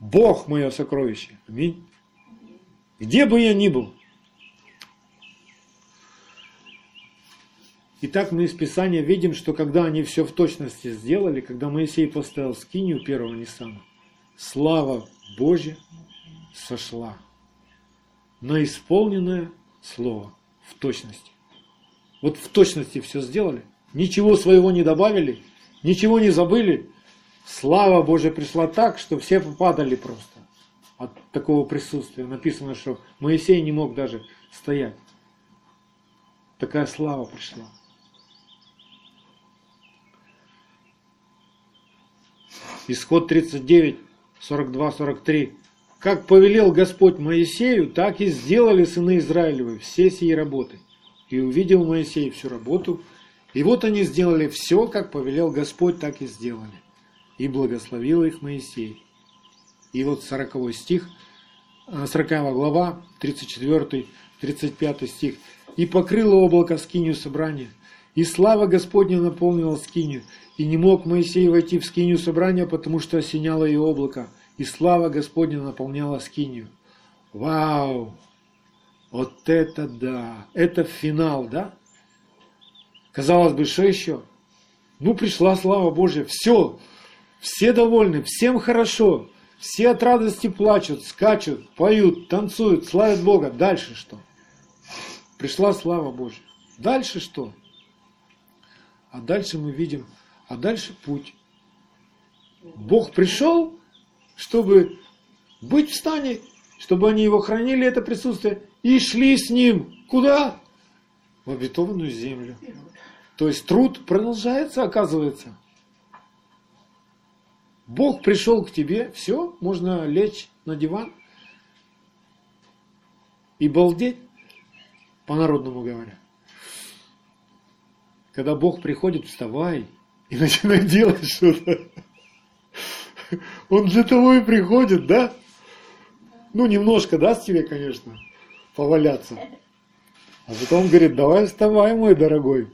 Бог мое сокровище. Аминь. Где бы я ни был. Итак, мы из Писания видим, что когда они все в точности сделали, когда Моисей поставил скинию первого Ниссана, слава Божья сошла на исполненное слово в точности. Вот в точности все сделали, ничего своего не добавили, ничего не забыли. Слава Божья пришла так, что все попадали просто от такого присутствия. Написано, что Моисей не мог даже стоять. Такая слава пришла. Исход 39, 42, 43. Как повелел Господь Моисею, так и сделали сыны Израилевы все сии работы. И увидел Моисей всю работу, и вот они сделали все, как повелел Господь, так и сделали. И благословил их Моисей. И вот 40 стих, 40 а, глава, 34, 35 стих. И покрыло облако скинию собрания, и слава Господня наполнила скинию, и не мог Моисей войти в скинию собрания, потому что осеняло ее облако, и слава Господня наполняла скинию. Вау! Вот это да! Это финал, да? Казалось бы, что еще? Ну, пришла слава Божья, все, все довольны, всем хорошо, все от радости плачут, скачут, поют, танцуют, славят Бога. Дальше что? Пришла слава Божья. Дальше что? А дальше мы видим а дальше путь. Бог пришел, чтобы быть в стане, чтобы они его хранили, это присутствие, и шли с ним. Куда? В обетованную землю. То есть труд продолжается, оказывается. Бог пришел к тебе, все, можно лечь на диван и балдеть, по-народному говоря. Когда Бог приходит, вставай, и начинает делать что-то. Он для того и приходит, да? Ну, немножко даст тебе, конечно, поваляться. А потом говорит, давай вставай, мой дорогой.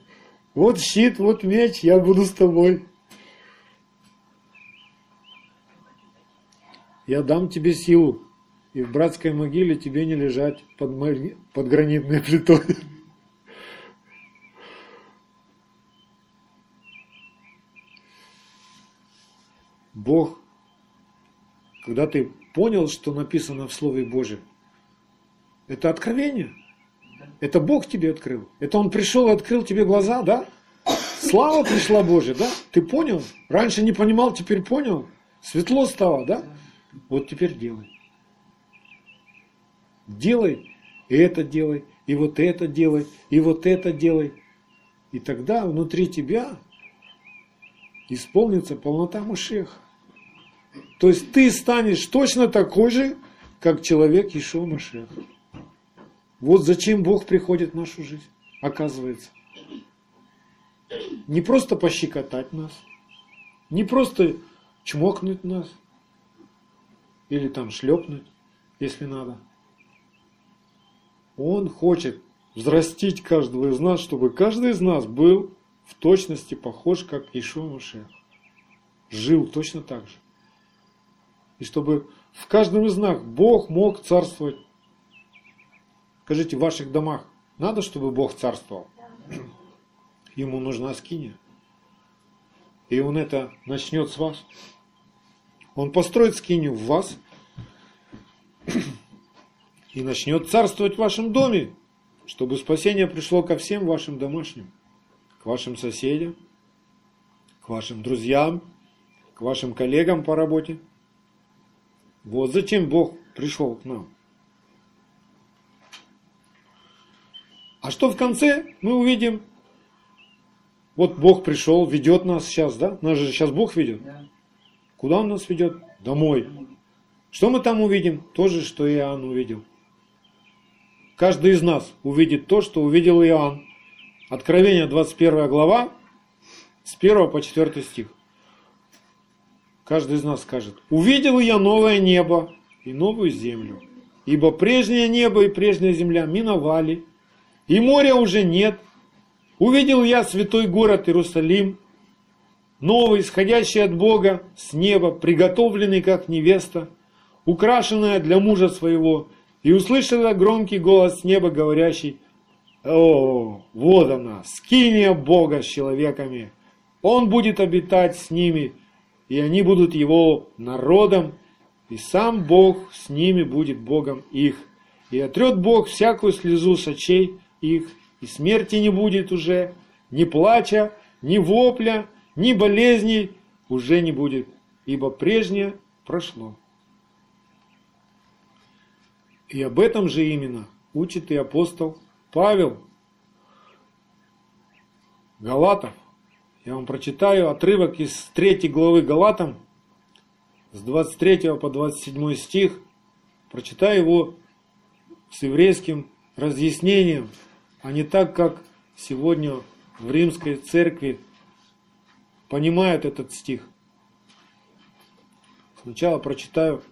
Вот щит, вот меч, я буду с тобой. Я дам тебе силу, и в братской могиле тебе не лежать под, под гранитной плитой. Бог, когда ты понял, что написано в Слове Божьем, это откровение. Это Бог тебе открыл. Это Он пришел и открыл тебе глаза, да? Слава пришла Божья, да? Ты понял? Раньше не понимал, теперь понял. Светло стало, да? Вот теперь делай. Делай, и это делай, и вот это делай, и вот это делай. И тогда внутри тебя исполнится полнота Машеха. То есть ты станешь точно такой же, как человек Ишуа Машех. Вот зачем Бог приходит в нашу жизнь, оказывается. Не просто пощекотать нас, не просто чмокнуть нас, или там шлепнуть, если надо. Он хочет взрастить каждого из нас, чтобы каждый из нас был в точности похож, как Ишуа Машех. Жил точно так же и чтобы в каждом из нас Бог мог царствовать. Скажите, в ваших домах надо, чтобы Бог царствовал? Ему нужна скиния. И он это начнет с вас. Он построит скинию в вас и начнет царствовать в вашем доме, чтобы спасение пришло ко всем вашим домашним, к вашим соседям, к вашим друзьям, к вашим коллегам по работе – вот зачем Бог пришел к нам. А что в конце мы увидим? Вот Бог пришел, ведет нас сейчас, да? Нас же сейчас Бог ведет. Куда Он нас ведет? Домой. Что мы там увидим? То же, что Иоанн увидел. Каждый из нас увидит то, что увидел Иоанн. Откровение 21 глава, с 1 по 4 стих. Каждый из нас скажет, увидел я новое небо и новую землю. ибо прежнее небо и прежняя земля миновали, и моря уже нет. Увидел я святой город Иерусалим, новый, исходящий от Бога с неба, приготовленный как невеста, украшенная для мужа своего, и услышала громкий голос с неба, говорящий, «О, вот она, скиния Бога с человеками! Он будет обитать с ними, и они будут его народом, и сам Бог с ними будет Богом их. И отрет Бог всякую слезу с очей их, и смерти не будет уже, ни плача, ни вопля, ни болезней уже не будет, ибо прежнее прошло. И об этом же именно учит и апостол Павел Галатов. Я вам прочитаю отрывок из 3 главы Галатам, с 23 по 27 стих. Прочитаю его с еврейским разъяснением, а не так, как сегодня в римской церкви понимают этот стих. Сначала прочитаю,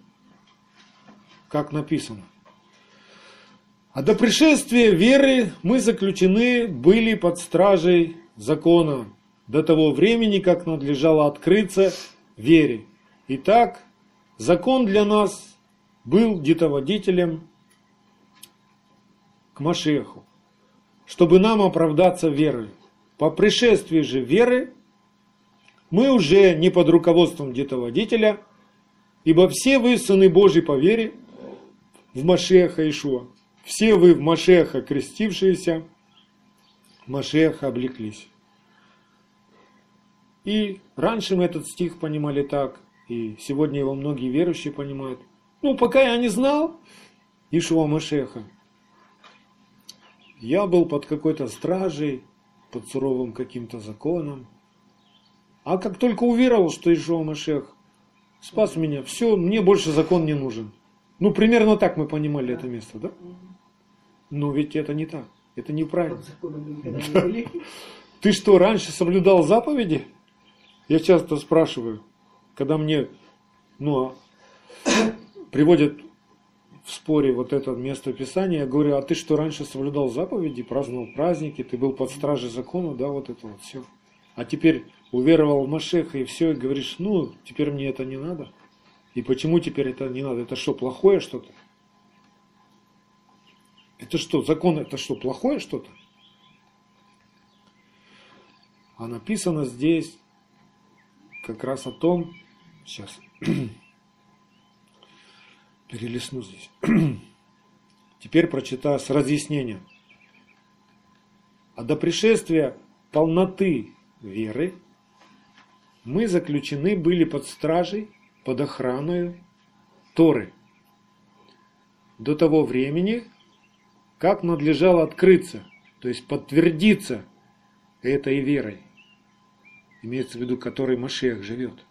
как написано. А до пришествия веры мы заключены были под стражей закона до того времени, как надлежало открыться вере. Итак, закон для нас был детоводителем к Машеху, чтобы нам оправдаться верой. По пришествии же веры мы уже не под руководством детоводителя, ибо все вы, сыны Божьи по вере, в Машеха Ишуа. Все вы в Машеха крестившиеся, Машеха облеклись. И раньше мы этот стих понимали так, и сегодня его многие верующие понимают. Ну, пока я не знал Ишуа Машеха, я был под какой-то стражей, под суровым каким-то законом. А как только уверовал, что Ишуа Машех спас меня, все, мне больше закон не нужен. Ну, примерно так мы понимали это место, да? Но ведь это не так. Это неправильно. Ты что, раньше соблюдал заповеди? Я часто спрашиваю, когда мне ну, приводят в споре вот это место Писания, я говорю, а ты что, раньше соблюдал заповеди, праздновал праздники, ты был под стражей закона, да, вот это вот все. А теперь уверовал в Машеха и все, и говоришь, ну, теперь мне это не надо. И почему теперь это не надо? Это что, плохое что-то? Это что, закон это что, плохое что-то? А написано здесь как раз о том, сейчас, перелесну здесь. Теперь прочитаю с разъяснением. А до пришествия полноты веры мы заключены были под стражей, под охраной Торы. До того времени, как надлежало открыться, то есть подтвердиться этой верой, имеется в виду, которой Машех живет.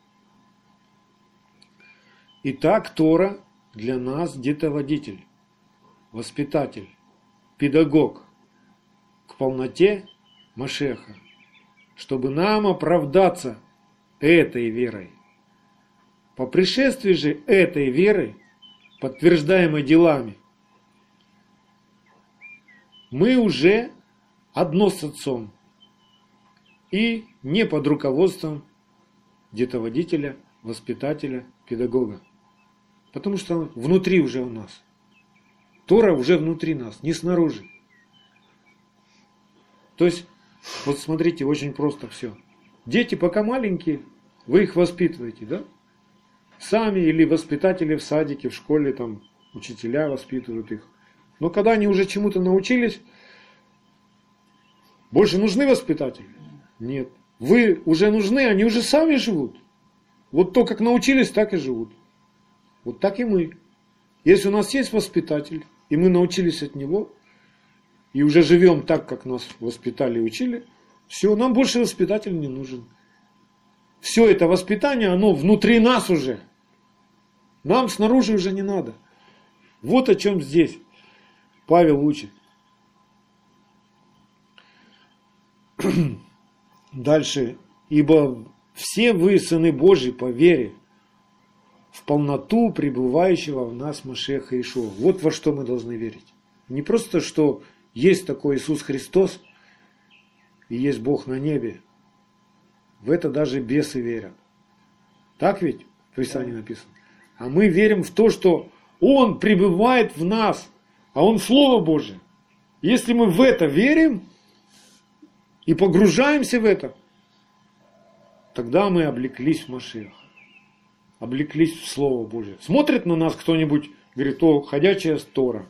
Итак, Тора для нас детоводитель, воспитатель, педагог к полноте Машеха, чтобы нам оправдаться этой верой. По пришествии же этой веры, подтверждаемой делами, мы уже одно с Отцом и не под руководством детоводителя, воспитателя, педагога. Потому что внутри уже у нас. Тора уже внутри нас, не снаружи. То есть, вот смотрите, очень просто все. Дети пока маленькие, вы их воспитываете, да? Сами или воспитатели в садике, в школе, там, учителя воспитывают их. Но когда они уже чему-то научились, больше нужны воспитатели? Нет. Вы уже нужны, они уже сами живут. Вот то, как научились, так и живут. Вот так и мы. Если у нас есть воспитатель, и мы научились от него, и уже живем так, как нас воспитали и учили, все, нам больше воспитатель не нужен. Все это воспитание, оно внутри нас уже. Нам снаружи уже не надо. Вот о чем здесь. Павел учит. Дальше. Ибо все вы, сыны Божьи, по вере, в полноту пребывающего в нас Машеха Ишуа. Вот во что мы должны верить. Не просто, что есть такой Иисус Христос и есть Бог на небе. В это даже бесы верят. Так ведь в Писании написано? А мы верим в то, что Он пребывает в нас, а Он Слово Божие. Если мы в это верим и погружаемся в это, тогда мы облеклись в Машех, облеклись в Слово Божие. Смотрит на нас кто-нибудь, говорит, о, ходячая стора,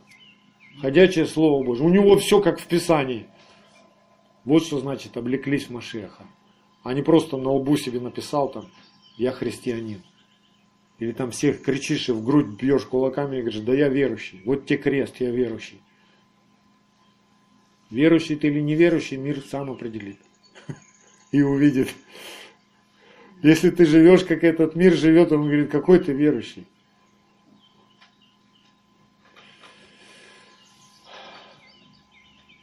ходячее Слово Божие. У него все как в Писании. Вот что значит облеклись в Машеха. А не просто на лбу себе написал там, я христианин. Или там всех кричишь и в грудь бьешь кулаками и говоришь, да я верующий. Вот тебе крест, я верующий. Верующий ты или неверующий, мир сам определит. И увидит. Если ты живешь, как этот мир живет, он говорит, какой ты верующий.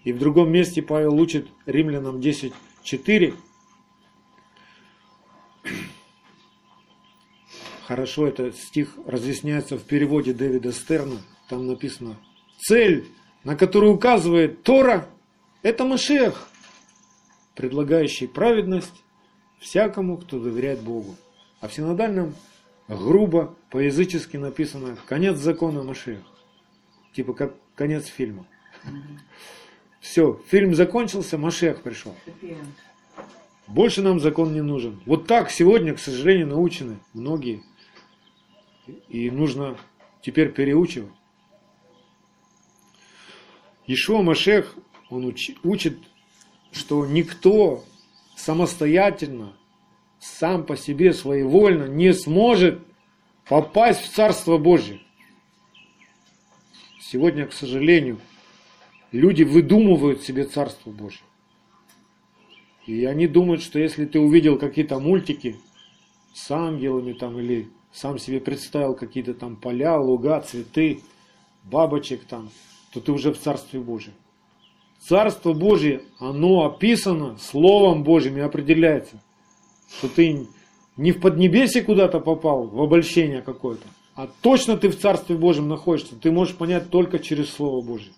И в другом месте Павел учит римлянам 10.4. Хорошо, этот стих разъясняется в переводе Дэвида Стерна. Там написано, цель, на которую указывает Тора, это Машех, предлагающий праведность всякому, кто доверяет Богу. А в синодальном грубо, по-язычески написано «конец закона Машех». Типа как конец фильма. Все, фильм закончился, Машех пришел. Больше нам закон не нужен. Вот так сегодня, к сожалению, научены многие. И нужно теперь переучивать. Ишуа Машех он учит, что никто самостоятельно, сам по себе своевольно не сможет попасть в Царство Божье. Сегодня, к сожалению, люди выдумывают себе Царство Божье. И они думают, что если ты увидел какие-то мультики с ангелами там или сам себе представил какие-то там поля, луга, цветы, бабочек там, то ты уже в Царстве Божьем. Царство Божие, оно описано Словом Божьим и определяется. Что ты не в Поднебесье куда-то попал, в обольщение какое-то, а точно ты в Царстве Божьем находишься. Ты можешь понять только через Слово Божье.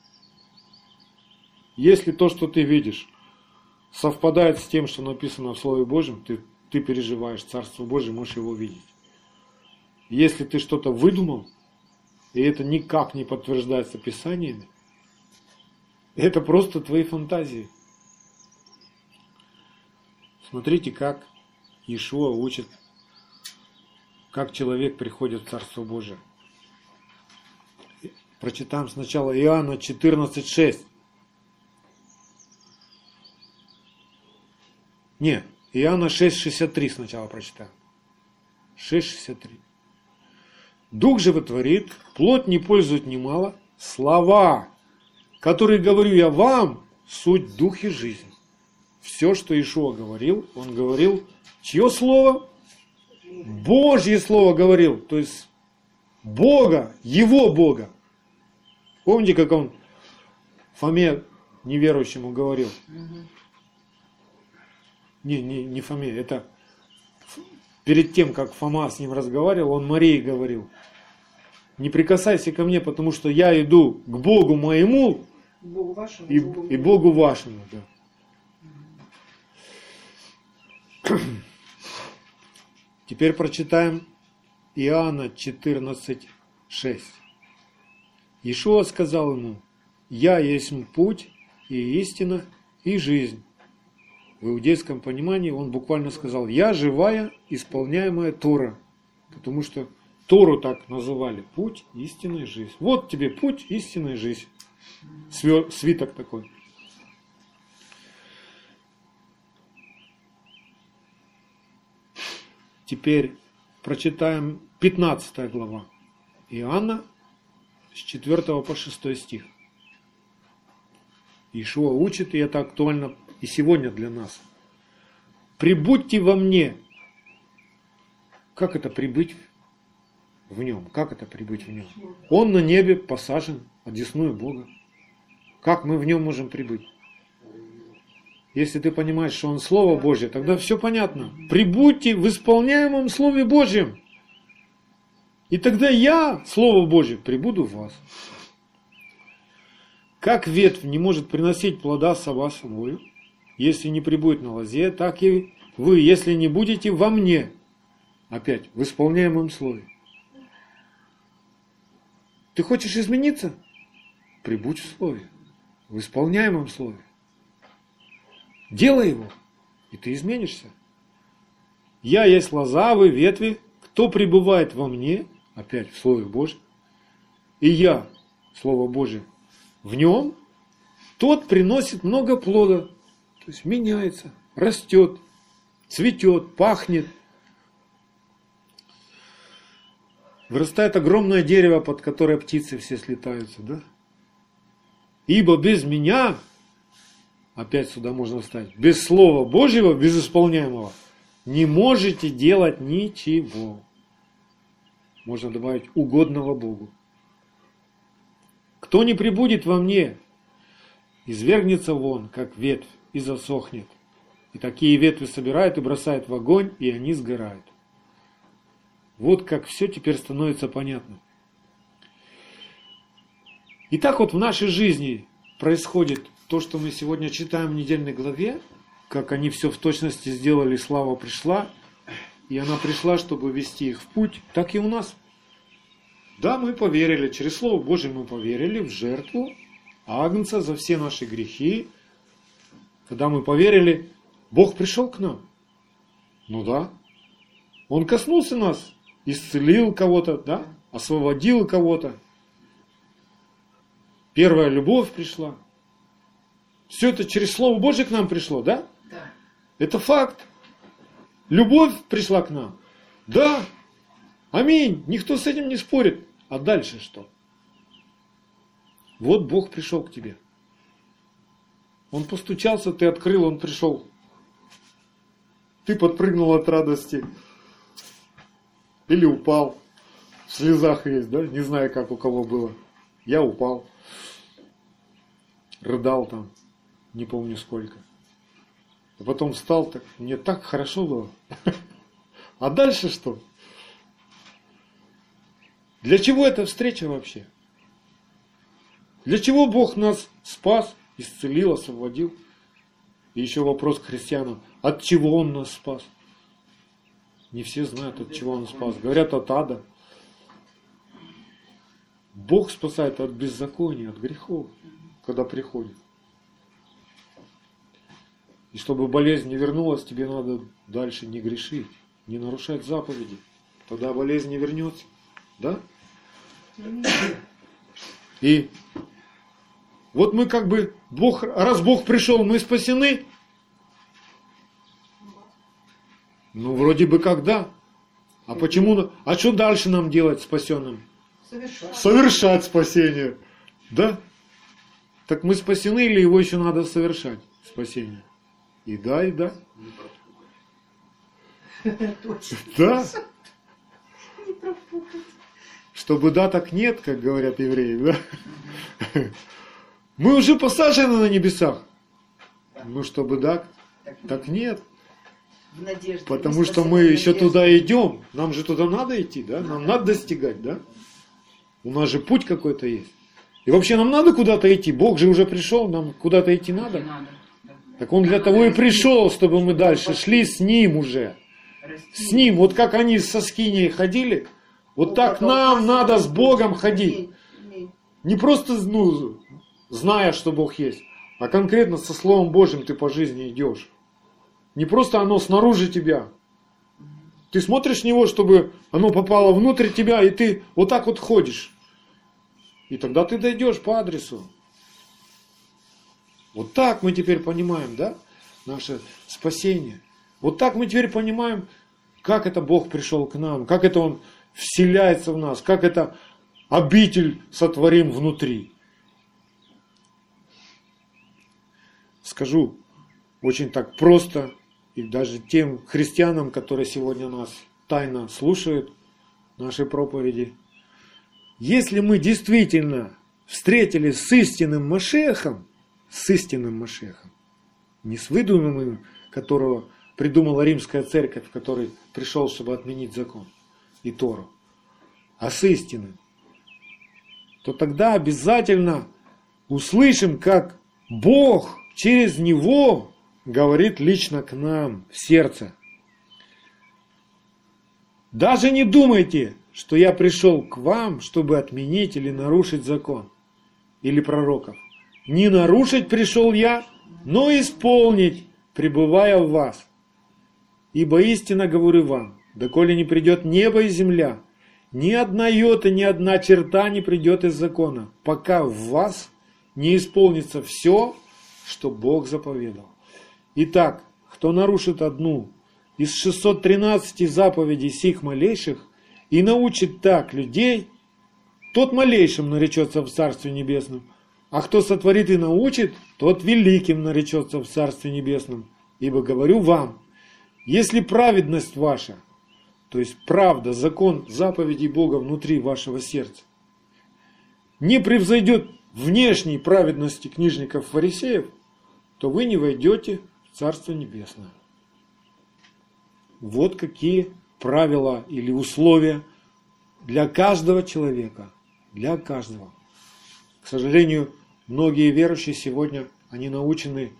Если то, что ты видишь, совпадает с тем, что написано в Слове Божьем, ты, ты переживаешь Царство Божье, можешь его видеть. Если ты что-то выдумал, и это никак не подтверждается Писаниями, это просто твои фантазии. Смотрите, как Иешуа учит, как человек приходит в Царство Божие. Прочитаем сначала Иоанна 14.6. Не, Иоанна 6.63 сначала прочитаем. 6.63. Дух же вытворит, плоть не пользует немало, слова, который говорю я вам, суть дух и жизнь. Все, что Ишуа говорил, он говорил, чье слово? Божье слово говорил, то есть Бога, его Бога. Помните, как он Фоме неверующему говорил? Не, не, не Фоме, это перед тем, как Фома с ним разговаривал, он Марии говорил, не прикасайся ко мне, потому что я иду к Богу моему Богу вашему, и, Богу и Богу вашему. Да. Теперь прочитаем Иоанна 14.6. Иешуа сказал ему, «Я есть путь и истина и жизнь». В иудейском понимании он буквально сказал, «Я живая, исполняемая Тора». Потому что Тору так называли, путь, истина и жизнь. Вот тебе путь, истина и свиток такой. Теперь прочитаем 15 глава Иоанна с 4 по 6 стих. Ишуа учит, и это актуально и сегодня для нас. «Прибудьте во мне». Как это прибыть в нем? Как это прибыть в нем? Он на небе посажен, одесную Бога. Как мы в нем можем прибыть? Если ты понимаешь, что он Слово Божье, тогда все понятно. Прибудьте в исполняемом Слове Божьем. И тогда я, Слово Божье, прибуду в вас. Как ветвь не может приносить плода сама собою, если не прибудет на лозе, так и вы, если не будете во мне, опять, в исполняемом слове. Ты хочешь измениться? Прибудь в слове, в исполняемом слове. Делай его, и ты изменишься. Я есть лоза, вы ветви, кто пребывает во мне, опять в Слове Божьем, и я, Слово Божье, в нем, тот приносит много плода, то есть меняется, растет, цветет, пахнет. Вырастает огромное дерево, под которое птицы все слетаются, да? Ибо без меня, опять сюда можно вставить, без Слова Божьего, без исполняемого, не можете делать ничего. Можно добавить угодного Богу. Кто не прибудет во мне, извергнется вон, как ветвь, и засохнет. И такие ветви собирают и бросают в огонь, и они сгорают. Вот как все теперь становится понятно. И так вот в нашей жизни происходит то, что мы сегодня читаем в недельной главе, как они все в точности сделали, слава пришла, и она пришла, чтобы вести их в путь, так и у нас. Да, мы поверили, через Слово Божье мы поверили в жертву Агнца за все наши грехи. Когда мы поверили, Бог пришел к нам. Ну да. Он коснулся нас, исцелил кого-то, да, освободил кого-то. Первая любовь пришла. Все это через Слово Божье к нам пришло, да? Да. Это факт. Любовь пришла к нам. Да. Аминь. Никто с этим не спорит. А дальше что? Вот Бог пришел к тебе. Он постучался, ты открыл, он пришел. Ты подпрыгнул от радости. Или упал. В слезах есть, да? Не знаю, как у кого было. Я упал. Рыдал там. Не помню сколько. А потом встал, так, мне так хорошо было. А дальше что? Для чего эта встреча вообще? Для чего Бог нас спас, исцелил, освободил? И еще вопрос к христианам. От чего Он нас спас? Не все знают, от чего Он спас. Говорят, от ада. Бог спасает от беззакония, от грехов, когда приходит. И чтобы болезнь не вернулась, тебе надо дальше не грешить, не нарушать заповеди. Тогда болезнь не вернется. Да? И вот мы как бы, Бог, раз Бог пришел, мы спасены. Ну, вроде бы как да. А почему, а что дальше нам делать спасенным? Совершенно. Совершать спасение. Да? Так мы спасены или его еще надо совершать, спасение? И да, и да. Да. Чтобы да, так нет, как говорят евреи, да? Мы уже посажены на небесах. Ну, чтобы да, так нет. В надежде. Потому что мы еще туда идем. Нам же туда надо идти, да? Нам надо достигать, да? У нас же путь какой-то есть. И вообще нам надо куда-то идти. Бог же уже пришел, нам куда-то идти надо. Так он для того и пришел, чтобы мы дальше шли с ним уже. С ним. Вот как они со Скинией ходили, вот так нам надо с Богом ходить. Не просто, ну, зная, что Бог есть, а конкретно со Словом Божьим ты по жизни идешь. Не просто оно снаружи тебя. Ты смотришь в него, чтобы оно попало внутрь тебя, и ты вот так вот ходишь. И тогда ты дойдешь по адресу. Вот так мы теперь понимаем, да, наше спасение. Вот так мы теперь понимаем, как это Бог пришел к нам, как это Он вселяется в нас, как это обитель сотворим внутри. Скажу очень так просто, и даже тем христианам, которые сегодня нас тайно слушают, наши проповеди. Если мы действительно встретились с истинным Машехом, с истинным Машехом, не с выдуманным, которого придумала римская церковь, который пришел, чтобы отменить закон и Тору, а с истины, то тогда обязательно услышим, как Бог через него говорит лично к нам в сердце. Даже не думайте, что я пришел к вам, чтобы отменить или нарушить закон или пророков. Не нарушить пришел я, но исполнить, пребывая в вас. Ибо истинно говорю вам, доколе не придет небо и земля, ни одна йота, ни одна черта не придет из закона, пока в вас не исполнится все, что Бог заповедал. Итак, кто нарушит одну из 613 заповедей сих малейших и научит так людей, тот малейшим наречется в Царстве Небесном, а кто сотворит и научит, тот великим наречется в Царстве Небесном. Ибо говорю вам, если праведность ваша, то есть правда, закон заповедей Бога внутри вашего сердца, не превзойдет внешней праведности книжников-фарисеев, то вы не войдете в Царство Небесное. Вот какие правила или условия для каждого человека, для каждого. К сожалению, многие верующие сегодня, они научены,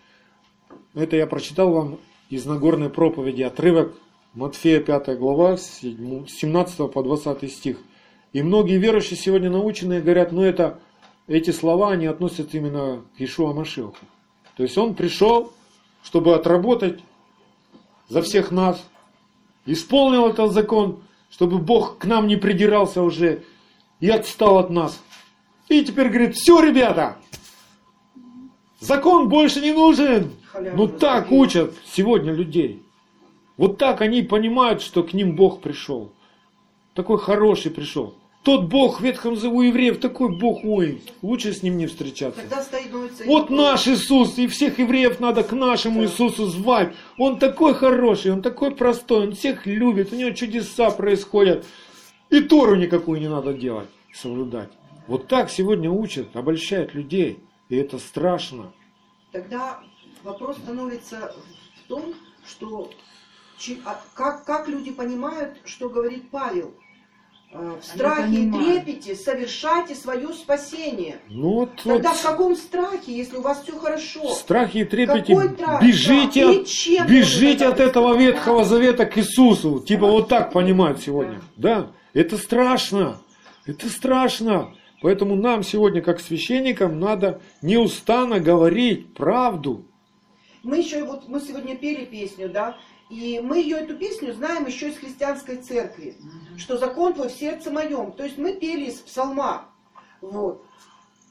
это я прочитал вам из Нагорной проповеди, отрывок Матфея 5 глава, с 17 по 20 стих. И многие верующие сегодня научены говорят, ну это, эти слова, они относятся именно к Ишуа Машеху. То есть он пришел, чтобы отработать за всех нас, исполнил этот закон, чтобы Бог к нам не придирался уже и отстал от нас. И теперь говорит, все, ребята, закон больше не нужен. Ну так учат сегодня людей. Вот так они понимают, что к ним Бог пришел. Такой хороший пришел. Тот Бог в Ветхом у евреев, такой Бог, ой, лучше с ним не встречаться. Вот наш Иисус, и всех евреев надо к нашему Иисусу звать. Он такой хороший, он такой простой, он всех любит, у него чудеса происходят. И Тору никакую не надо делать, соблюдать. Вот так сегодня учат, обольщают людей, и это страшно. Тогда вопрос становится в том, что а как, как люди понимают, что говорит Павел – в страхе и трепете совершайте свое спасение. Ну, вот, Тогда вот, в каком страхе, если у вас все хорошо? В страхе и трепете бежите, от, бежите от этого Ветхого Завета к Иисусу. Типа вот так понимают сегодня. Да, это страшно. Это страшно. Поэтому нам сегодня, как священникам, надо неустанно говорить правду. Мы еще вот мы сегодня пели песню, да, и мы ее, эту песню, знаем еще из христианской церкви, mm-hmm. что закон твой в сердце моем. То есть мы пели из псалма. Вот.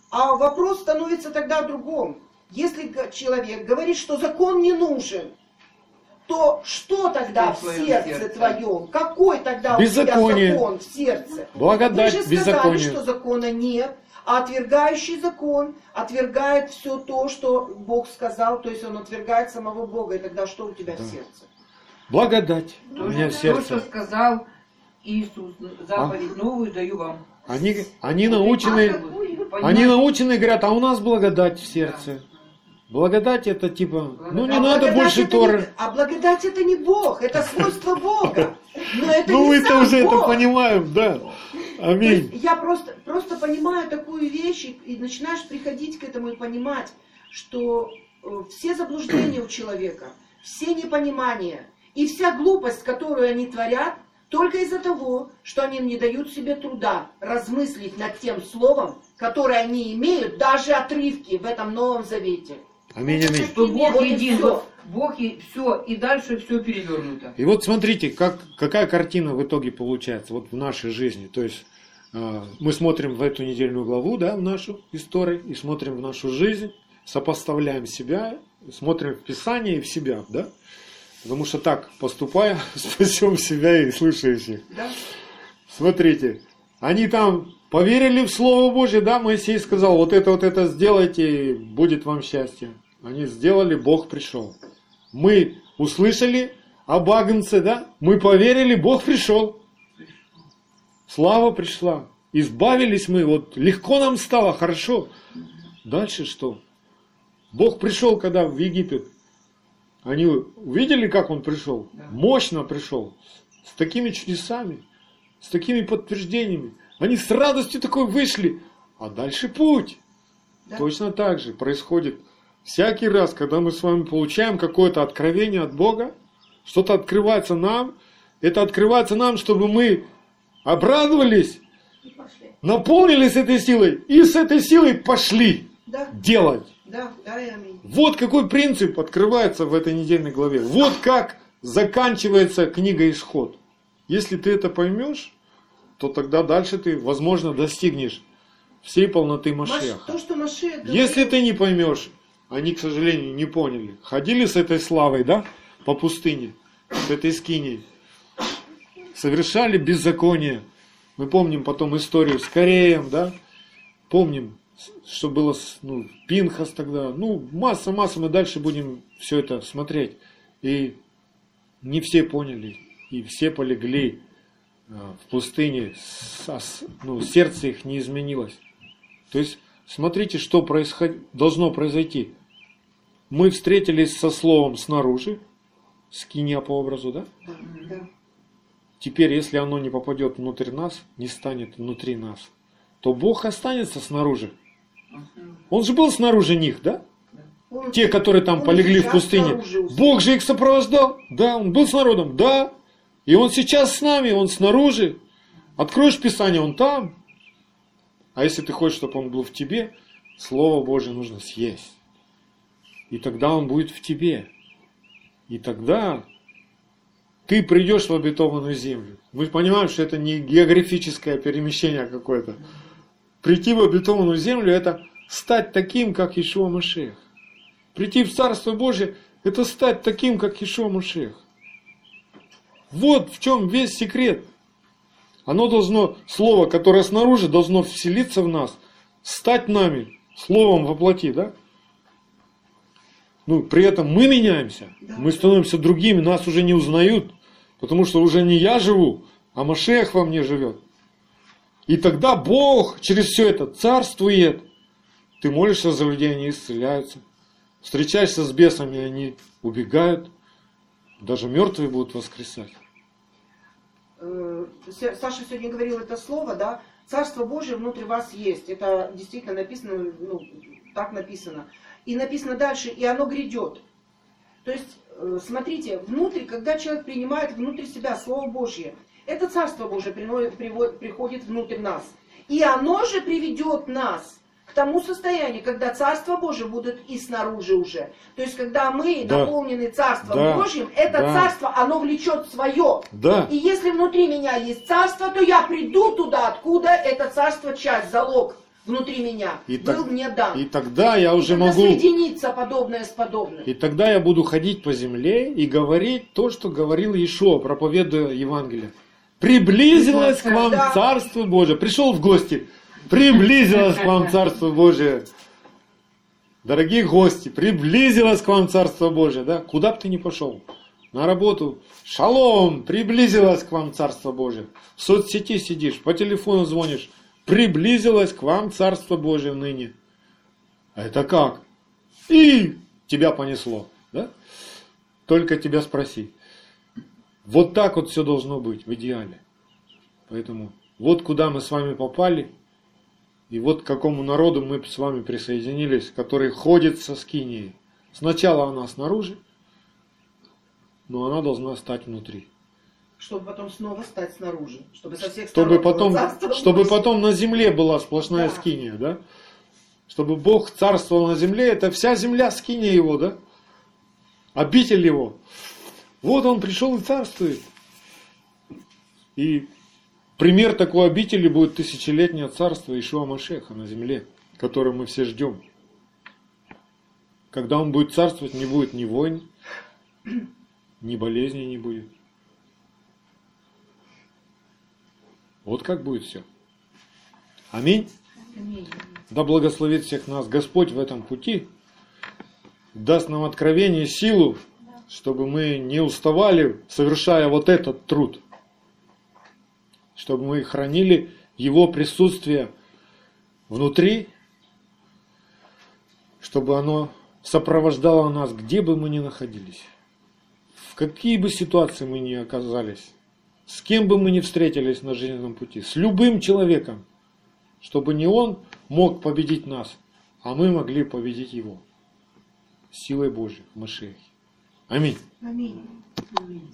А вопрос становится тогда другом. Если человек говорит, что закон не нужен, то что тогда в сердце, сердце твоем? Какой тогда Беззаконие. у тебя закон в сердце? Благодать, Вы же сказали, беззаконие. что закона нет, а отвергающий закон отвергает все то, что Бог сказал, то есть он отвергает самого Бога. И тогда что у тебя да. в сердце? Благодать то, у меня в сердце. То, что сказал Иисус, заповедь а? новую даю вам. Они, они научены, они научены, говорят, а у нас благодать в сердце. Благодать это типа, благодать. ну не а надо больше Торы. Не, а благодать это не Бог, это свойство Бога. Но это ну мы-то уже Бог. это понимаем, да. Аминь. Я просто, просто понимаю такую вещь, и начинаешь приходить к этому и понимать, что э, все заблуждения у человека, все непонимания, и вся глупость, которую они творят, только из-за того, что они не дают себе труда размыслить над тем словом, которое они имеют, даже отрывки в этом Новом Завете. Аминь, аминь. Что Бог вот един, все. Бог и все, и дальше все перевернуто. И вот смотрите, как, какая картина в итоге получается вот в нашей жизни. То есть э, мы смотрим в эту недельную главу, да, в нашу историю, и смотрим в нашу жизнь, сопоставляем себя, смотрим в Писание и в себя, да. Потому что так, поступая, спасем себя и слышащих. Да? Смотрите, они там поверили в Слово Божье, да, Моисей сказал, вот это, вот это сделайте, и будет вам счастье. Они сделали, Бог пришел. Мы услышали об Агнце, да, мы поверили, Бог пришел. Слава пришла. Избавились мы, вот легко нам стало, хорошо. Дальше что? Бог пришел, когда в Египет. Они увидели, как он пришел? Да. Мощно пришел. С такими чудесами. с такими подтверждениями. Они с радостью такой вышли, а дальше путь. Да. Точно так же происходит всякий раз, когда мы с вами получаем какое-то откровение от Бога, что-то открывается нам, это открывается нам, чтобы мы обрадовались, наполнились этой силой и с этой силой пошли Да, делать. Да, да и аминь. Вот какой принцип открывается в этой недельной главе. Вот как заканчивается книга Исход. Если ты это поймешь, то тогда дальше ты, возможно, достигнешь всей полноты Маш- Машеха. То, что Машех говорил, Если ты не поймешь, они, к сожалению, не поняли. Ходили с этой славой, да, по пустыне, с этой скиней. Совершали беззаконие. Мы помним потом историю с Кореем, да. Помним, что было с ну, Пинхас тогда. Ну, масса-масса, мы дальше будем все это смотреть. И не все поняли, и все полегли э, в пустыне, с- ну, сердце их не изменилось. То есть, смотрите, что происход... должно произойти. Мы встретились со словом снаружи, скиния по образу, да? Да, да. Теперь, если оно не попадет внутрь нас, не станет внутри нас, то Бог останется снаружи. Он же был снаружи них, да? Он- Те, которые там полегли в пустыне. Бог же их сопровождал. Да, он был с народом. Да. И он сейчас с нами, он снаружи. Откроешь Писание, он там. А если ты хочешь, чтобы он был в тебе, Слово Божье нужно съесть. И тогда он будет в тебе. И тогда ты придешь в обетованную землю. Мы понимаем, что это не географическое перемещение какое-то. Прийти в обетованную землю – это стать таким, как Ишуа Машех. Прийти в Царство Божие – это стать таким, как Ишуа Машех. Вот в чем весь секрет. Оно должно, слово, которое снаружи, должно вселиться в нас, стать нами, словом воплоти, да? Ну, при этом мы меняемся, Да. мы становимся другими, нас уже не узнают, потому что уже не я живу, а Машех во мне живет. И тогда Бог через все это царствует. Ты молишься за людей, они исцеляются. Встречаешься с бесами, они убегают. Даже мертвые будут воскресать. Э, Саша сегодня говорил это слово, да, Царство Божие внутри вас есть. Это действительно написано, ну, так написано. И написано дальше, и оно грядет. То есть, э, смотрите, внутрь, когда человек принимает внутрь себя Слово Божье, это Царство Божие приходит внутрь нас. И оно же приведет нас к тому состоянию, когда Царство Божие будет и снаружи уже. То есть, когда мы Да. наполнены Царством Да. Божьим, это Да. Царство, оно влечет свое. Да, И если внутри меня есть царство, то я приду туда, откуда это царство часть, залог внутри меня И был так- мне дан. и тогда я уже тогда могу... соединиться подобное с подобным. И тогда я буду ходить по земле и говорить то, что говорил Иешуа, проповедуя Евангелие. Приблизилось к вам Да. Царство Божие. Пришел в гости. Приблизилось к вам Царство Божие. Дорогие гости, приблизилось к вам Царство Божие. Да? Куда бы ты ни пошел. На работу. Шалом, приблизилось к вам Царство Божие. В соцсети сидишь, по телефону звонишь. Приблизилось к вам Царство Божие ныне. А это как? И тебя понесло. Да? Только тебя спроси. Вот так вот все должно быть в идеале. Поэтому вот куда мы с вами попали, и вот к какому народу мы с вами присоединились, который ходит со скинией. Сначала она снаружи, но она должна стать внутри. Чтобы потом снова стать снаружи. Чтобы со всех Чтобы потом, чтобы потом на земле была сплошная Да. скиния, да? Чтобы Бог царствовал на земле, это вся земля скиния его, да? Обитель его. Вот он пришел и царствует. И пример такой обители будет тысячелетнее царство Ишуа Машеха на земле, которое мы все ждем. Когда он будет царствовать, не будет ни войн, ни болезней не будет. Вот как будет все. Аминь. Аминь. Да благословит всех нас Господь в этом пути, даст нам откровение, силу, чтобы мы не уставали, совершая вот этот труд, чтобы мы хранили Его присутствие внутри, чтобы оно сопровождало нас, где бы мы ни находились, в какие бы ситуации мы ни оказались, с кем бы мы ни встретились на жизненном пути, с любым человеком, чтобы не он мог победить нас, а мы могли победить его. Силой Божьей в Машехе. Аминь. Аминь. Аминь.